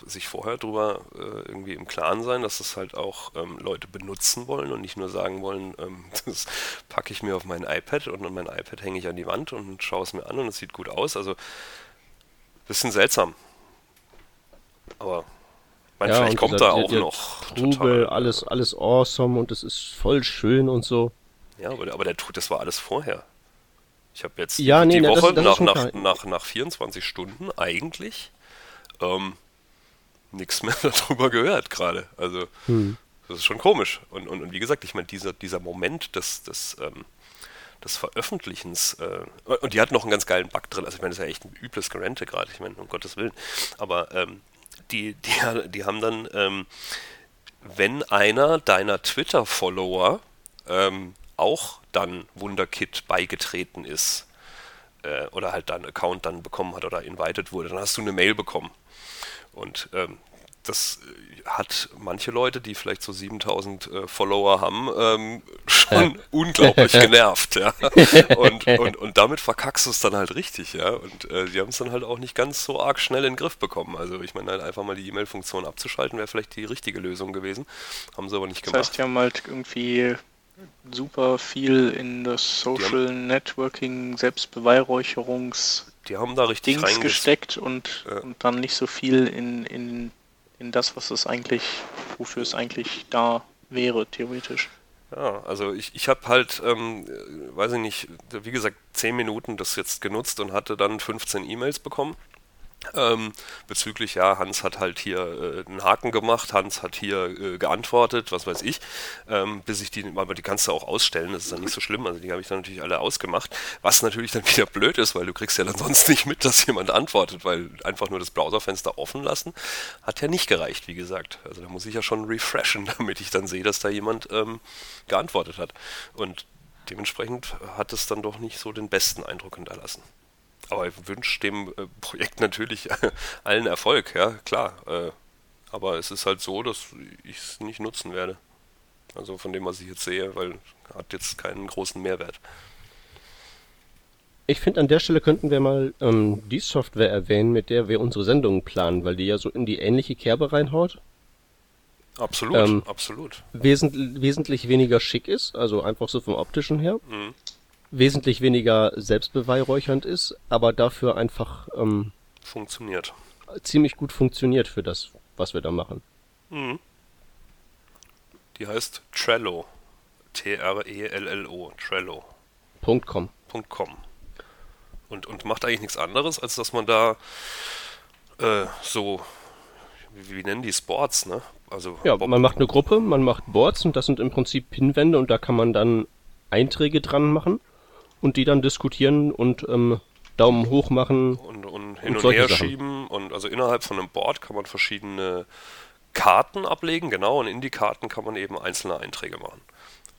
sich vorher drüber äh, irgendwie im Klaren sein, dass das halt auch ähm, Leute benutzen wollen und nicht nur sagen wollen, ähm, das packe ich mir auf mein iPad und mein iPad hänge ich an die Wand und schaue es mir an und es sieht gut aus. Also bisschen seltsam. Aber ja, vielleicht kommt da auch noch Trubel, total, alles, alles awesome und es ist voll schön und so. Ja, aber, aber der, das war alles vorher. Ich habe jetzt ja, die nee, Woche das, das nach, nach, nach, nach 24 Stunden eigentlich ähm, nichts mehr darüber gehört gerade. Also hm. das ist schon komisch. Und, und, und wie gesagt, ich meine, dieser, dieser Moment des, des, ähm, des Veröffentlichens, äh, und die hat noch einen ganz geilen Bug drin, also ich meine, das ist ja echt ein übles Gerente gerade, ich meine, um Gottes Willen. Aber ähm, die, die, die haben dann, ähm, wenn einer deiner Twitter-Follower ähm, auch dann Wunderkit beigetreten ist äh, oder halt deinen Account dann bekommen hat oder invited wurde, dann hast du eine Mail bekommen. Und ähm, das äh, hat manche Leute, die vielleicht so 7000 äh, Follower haben, ähm, schon ja. unglaublich genervt. Ja? Und, und, und damit verkackst du es dann halt richtig. ja. Und äh, die haben es dann halt auch nicht ganz so arg schnell in den Griff bekommen. Also ich meine, halt einfach mal die E-Mail-Funktion abzuschalten, wäre vielleicht die richtige Lösung gewesen. Haben sie aber nicht gemacht. Das heißt, die haben halt irgendwie super viel in das Social haben, Networking, Selbstbeweihräucherungs die haben da richtig Dings gesteckt und, ja. und dann nicht so viel in, in, in das, was es eigentlich, wofür es eigentlich da wäre, theoretisch. Ja, also ich, ich habe halt, ähm, weiß ich nicht, wie gesagt, 10 Minuten das jetzt genutzt und hatte dann 15 E-Mails bekommen. Ähm, bezüglich, ja, Hans hat halt hier äh, einen Haken gemacht, Hans hat hier äh, geantwortet, was weiß ich, ähm, bis ich die, aber die kannst du auch ausstellen, das ist dann nicht so schlimm, also die habe ich dann natürlich alle ausgemacht, was natürlich dann wieder blöd ist, weil du kriegst ja dann sonst nicht mit, dass jemand antwortet, weil einfach nur das Browserfenster offen lassen, hat ja nicht gereicht, wie gesagt, also da muss ich ja schon refreshen, damit ich dann sehe, dass da jemand ähm, geantwortet hat und dementsprechend hat es dann doch nicht so den besten Eindruck hinterlassen. Aber ich wünsche dem äh, Projekt natürlich allen Erfolg, ja, klar. Äh, aber es ist halt so, dass ich es nicht nutzen werde. Also von dem, was ich jetzt sehe, weil hat jetzt keinen großen Mehrwert. Ich finde, an der Stelle könnten wir mal ähm, die Software erwähnen, mit der wir unsere Sendungen planen, weil die ja so in die ähnliche Kerbe reinhaut. Absolut, ähm, absolut. Wesent, wesentlich weniger schick ist, also einfach so vom optischen her. Mhm wesentlich weniger selbstbeweihräuchernd ist, aber dafür einfach ähm, funktioniert. Ziemlich gut funktioniert für das, was wir da machen. Mhm. Die heißt Trello. T-R-E-L-L-O. Trello. Punkt .com. Punkt .com. Und, und macht eigentlich nichts anderes, als dass man da äh, so wie, wie nennen die Sports, ne? Also ja, Bob man macht eine Gruppe, man macht Boards und das sind im Prinzip Pinwände und da kann man dann Einträge dran machen und die dann diskutieren und ähm, Daumen hoch machen und, und hin und, und her Sachen. schieben und also innerhalb von einem Board kann man verschiedene Karten ablegen, genau, und in die Karten kann man eben einzelne Einträge machen.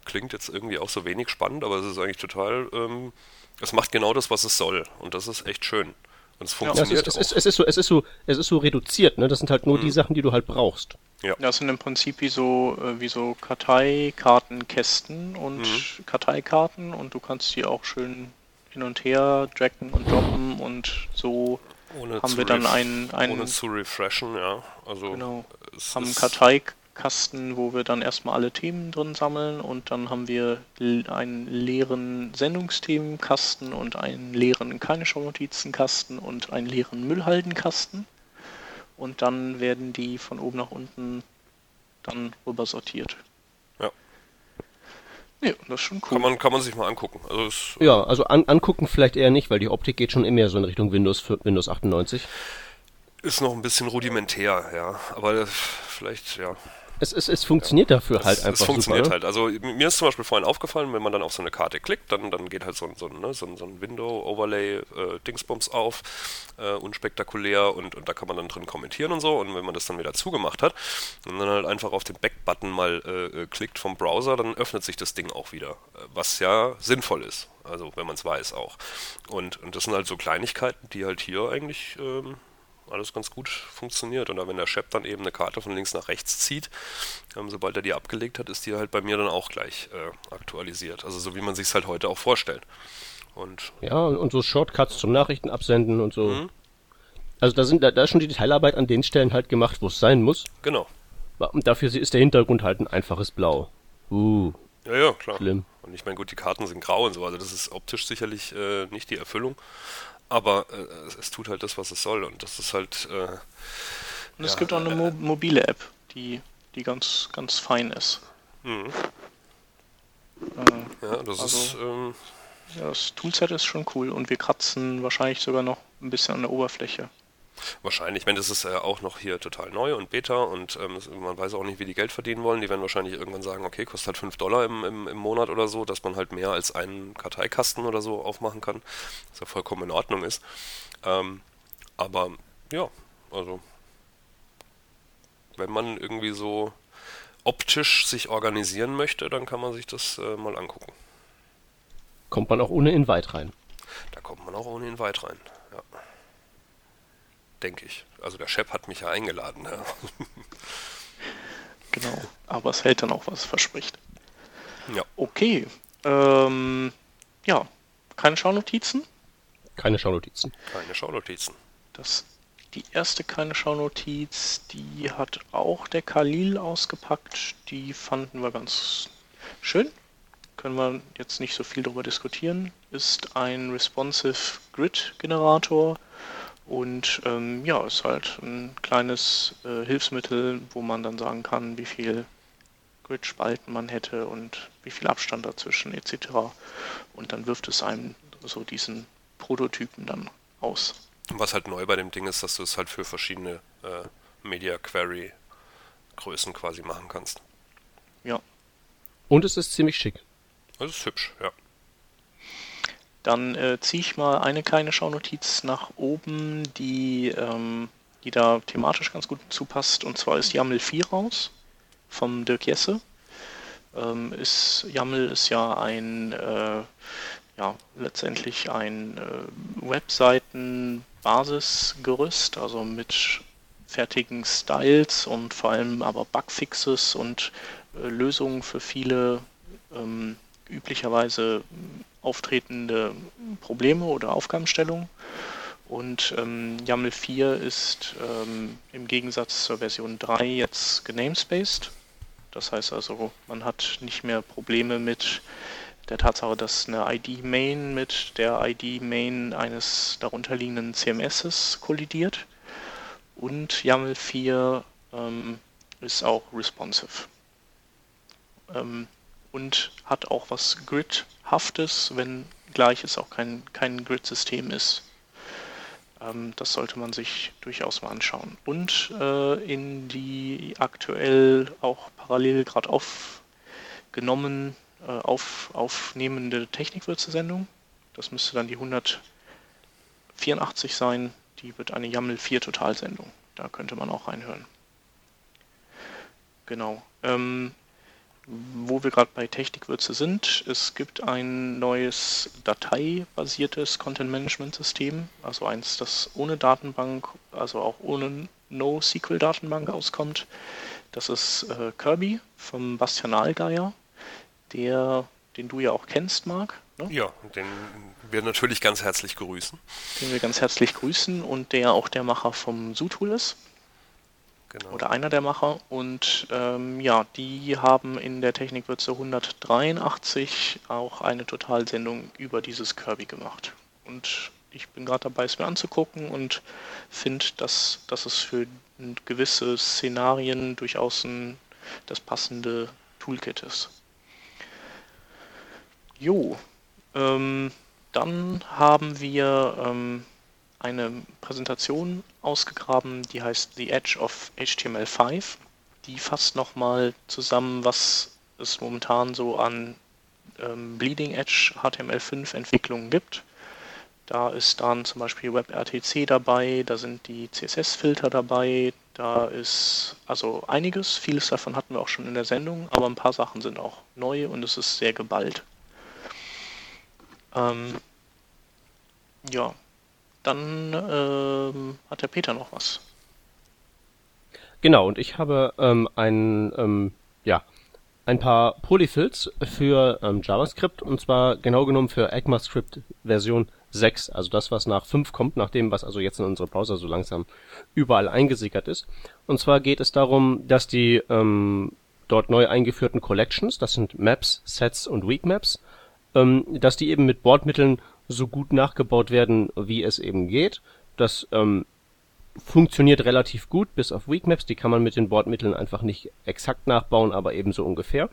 Klingt jetzt irgendwie auch so wenig spannend, aber es ist eigentlich total, ähm, es macht genau das, was es soll und das ist echt schön. Und es funktioniert ja, es, ist, es, ist, es, ist so, es ist so, es ist so reduziert, ne? Das sind halt nur mhm. die Sachen, die du halt brauchst. Ja. Das sind im Prinzip wie so, äh, wie so Karteikartenkästen und mhm. Karteikarten und du kannst die auch schön hin und her draggen und droppen und so ohne haben wir dann einen, einen. Ohne zu refreshen, ja. Also genau. haben einen Karteikasten, wo wir dann erstmal alle Themen drin sammeln und dann haben wir einen leeren Sendungsthemenkasten und einen leeren keine Schaunotizenkasten und einen leeren Müllhaldenkasten. Und dann werden die von oben nach unten dann rüber sortiert. Ja, das ist schon cool. Kann man, kann man sich mal angucken. Also es, ja, also an, angucken vielleicht eher nicht, weil die Optik geht schon immer so in Richtung Windows für Windows 98. Ist noch ein bisschen rudimentär, ja. Aber vielleicht, ja, es, es, es funktioniert ja. dafür halt es, einfach. Es funktioniert super, ne? halt. Also mir ist zum Beispiel vorhin aufgefallen, wenn man dann auf so eine Karte klickt, dann, dann geht halt so, so, ne, so, so ein Window-Overlay, äh, Dingsbums auf, äh, unspektakulär und, und da kann man dann drin kommentieren und so. Und wenn man das dann wieder zugemacht hat und dann halt einfach auf den Back-Button mal äh, äh klickt vom Browser, dann öffnet sich das Ding auch wieder. Was ja sinnvoll ist. Also wenn man es weiß auch. Und, und das sind halt so Kleinigkeiten, die halt hier eigentlich ähm, alles ganz gut funktioniert. Und wenn der Shep dann eben eine Karte von links nach rechts zieht, ähm, sobald er die abgelegt hat, ist die halt bei mir dann auch gleich äh, aktualisiert. Also so wie man sich es halt heute auch vorstellt. Und ja, und so Shortcuts zum Nachrichten absenden und so. Mhm. Also da, sind, da, da ist schon die Detailarbeit an den Stellen halt gemacht, wo es sein muss. Genau. Und dafür ist der Hintergrund halt ein einfaches Blau. Uh. Ja, ja, klar. Schlimm. Und ich meine, gut, die Karten sind grau und so, also das ist optisch sicherlich äh, nicht die Erfüllung aber äh, es tut halt das, was es soll und das ist halt. Äh, und es ja, gibt auch eine Mo mobile App, die, die ganz, ganz fein ist. Mhm. Äh, ja, das also, ist. Ähm, ja, das Toolset ist schon cool und wir kratzen wahrscheinlich sogar noch ein bisschen an der Oberfläche. Wahrscheinlich. Ich meine, das ist ja auch noch hier total neu und Beta und ähm, man weiß auch nicht, wie die Geld verdienen wollen. Die werden wahrscheinlich irgendwann sagen, okay, kostet halt 5 Dollar im, im, im Monat oder so, dass man halt mehr als einen Karteikasten oder so aufmachen kann. Was ja vollkommen in Ordnung ist. Ähm, aber ja, also wenn man irgendwie so optisch sich organisieren möchte, dann kann man sich das äh, mal angucken. Kommt man auch ohne Invite rein? Da kommt man auch ohne Invite rein denke ich. Also der Chef hat mich ja eingeladen. Ja. genau, aber es hält dann auch, was es verspricht. Ja. Okay. Ähm, ja, keine Schaunotizen? Keine Schaunotizen. Keine Schaunotizen. Das, die erste keine Schaunotiz, die hat auch der Khalil ausgepackt. Die fanden wir ganz schön. Können wir jetzt nicht so viel darüber diskutieren. Ist ein Responsive Grid Generator und ähm, ja, ist halt ein kleines äh, Hilfsmittel, wo man dann sagen kann, wie viel Grid-Spalten man hätte und wie viel Abstand dazwischen etc. Und dann wirft es einem so diesen Prototypen dann aus. Was halt neu bei dem Ding ist, dass du es halt für verschiedene äh, Media Query Größen quasi machen kannst. Ja. Und es ist ziemlich schick. Es ist hübsch, ja. Dann äh, ziehe ich mal eine kleine Schaunotiz nach oben, die, ähm, die da thematisch ganz gut zupasst. Und zwar ist YAML 4 raus vom Dirk Jesse. Ähm, ist, YAML ist ja ein, äh, ja, letztendlich ein äh, Webseiten-Basisgerüst, also mit fertigen Styles und vor allem aber Bugfixes und äh, Lösungen für viele ähm, üblicherweise auftretende Probleme oder Aufgabenstellungen. Und ähm, YAML 4 ist ähm, im Gegensatz zur Version 3 jetzt genamespaced. Das heißt also, man hat nicht mehr Probleme mit der Tatsache, dass eine ID-Main mit der ID-Main eines darunterliegenden CMSs kollidiert. Und YAML 4 ähm, ist auch responsive. Ähm, und hat auch was Grid-haftes, wenn gleich es auch kein, kein Grid-System ist. Ähm, das sollte man sich durchaus mal anschauen. Und äh, in die aktuell auch parallel gerade aufgenommen, äh, auf, aufnehmende Technikwürze-Sendung. Das müsste dann die 184 sein. Die wird eine YAML 4 Totalsendung. Da könnte man auch reinhören. Genau. Ähm, wo wir gerade bei Technikwürze sind, es gibt ein neues dateibasiertes Content-Management-System, also eins, das ohne Datenbank, also auch ohne NoSQL-Datenbank auskommt. Das ist äh, Kirby vom Bastian Allgeier, der, den du ja auch kennst, Marc. Ne? Ja, den wir natürlich ganz herzlich grüßen. Den wir ganz herzlich grüßen und der auch der Macher vom Zootool ist. Genau. Oder einer der Macher. Und ähm, ja, die haben in der Technikwürze 183 auch eine Totalsendung über dieses Kirby gemacht. Und ich bin gerade dabei, es mir anzugucken und finde, dass, dass es für gewisse Szenarien durchaus ein, das passende Toolkit ist. Jo, ähm, dann haben wir ähm, eine Präsentation ausgegraben, die heißt The Edge of HTML5. Die fasst nochmal zusammen, was es momentan so an ähm, Bleeding Edge HTML5 Entwicklungen gibt. Da ist dann zum Beispiel WebRTC dabei, da sind die CSS-Filter dabei, da ist also einiges, vieles davon hatten wir auch schon in der Sendung, aber ein paar Sachen sind auch neu und es ist sehr geballt. Ähm, ja, dann ähm, hat der Peter noch was. Genau, und ich habe ähm, ein, ähm, ja, ein paar Polyfills für ähm, JavaScript und zwar genau genommen für ECMAScript Version 6, also das, was nach 5 kommt, nach dem, was also jetzt in unsere Browser so langsam überall eingesickert ist. Und zwar geht es darum, dass die ähm, dort neu eingeführten Collections, das sind Maps, Sets und Weak Maps, ähm, dass die eben mit Bordmitteln so gut nachgebaut werden, wie es eben geht. Das ähm, funktioniert relativ gut, bis auf Weakmaps. Die kann man mit den Bordmitteln einfach nicht exakt nachbauen, aber ebenso ungefähr.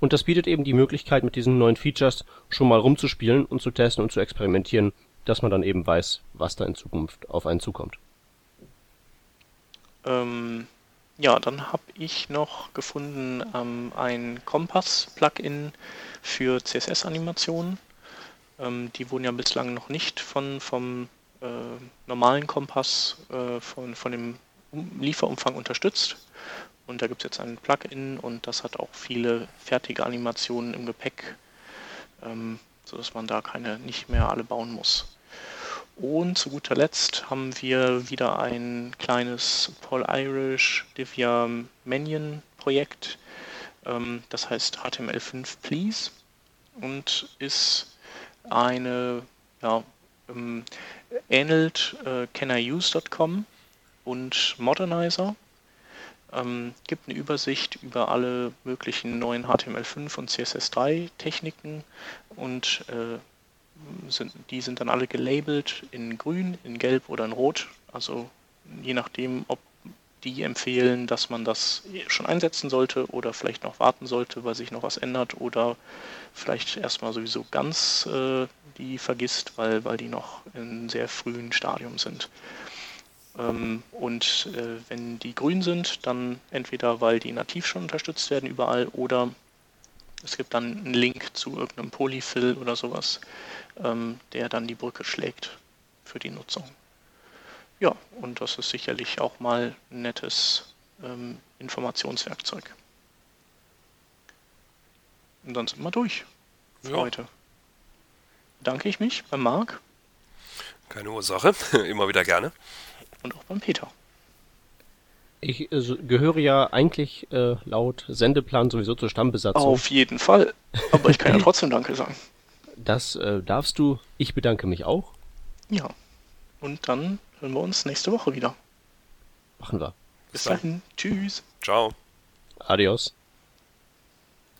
Und das bietet eben die Möglichkeit, mit diesen neuen Features schon mal rumzuspielen und zu testen und zu experimentieren, dass man dann eben weiß, was da in Zukunft auf einen zukommt. Ähm, ja, dann habe ich noch gefunden ähm, ein Kompass-Plugin für CSS-Animationen. Ähm, die wurden ja bislang noch nicht von, vom äh, normalen Kompass äh, von, von dem Lieferumfang unterstützt. Und da gibt es jetzt ein Plugin und das hat auch viele fertige Animationen im Gepäck, ähm, sodass man da keine nicht mehr alle bauen muss. Und zu guter Letzt haben wir wieder ein kleines Paul Irish Divya Manion Projekt. Ähm, das heißt HTML5 Please und ist eine, ja, ähm, ähnelt äh, caniuse.com und Modernizer. Ähm, gibt eine Übersicht über alle möglichen neuen HTML5 und CSS3 Techniken und äh, sind, die sind dann alle gelabelt in grün, in gelb oder in rot. Also je nachdem, ob die empfehlen, dass man das schon einsetzen sollte oder vielleicht noch warten sollte, weil sich noch was ändert oder vielleicht erstmal sowieso ganz äh, die vergisst, weil, weil die noch in sehr frühen Stadium sind. Ähm, und äh, wenn die grün sind, dann entweder weil die nativ schon unterstützt werden überall oder es gibt dann einen Link zu irgendeinem Polyfill oder sowas, ähm, der dann die Brücke schlägt für die Nutzung. Ja, und das ist sicherlich auch mal ein nettes ähm, Informationswerkzeug. Und dann sind wir durch für ja. heute. Danke ich mich beim Marc. Keine Ursache, immer wieder gerne. Und auch beim Peter. Ich äh, gehöre ja eigentlich äh, laut Sendeplan sowieso zur Stammbesatzung. Auf jeden Fall. Aber ich kann ja trotzdem Danke sagen. Das äh, darfst du. Ich bedanke mich auch. Ja. Und dann hören wir uns nächste Woche wieder. Machen wir. Bis dahin. Tschüss. Ciao. Adios.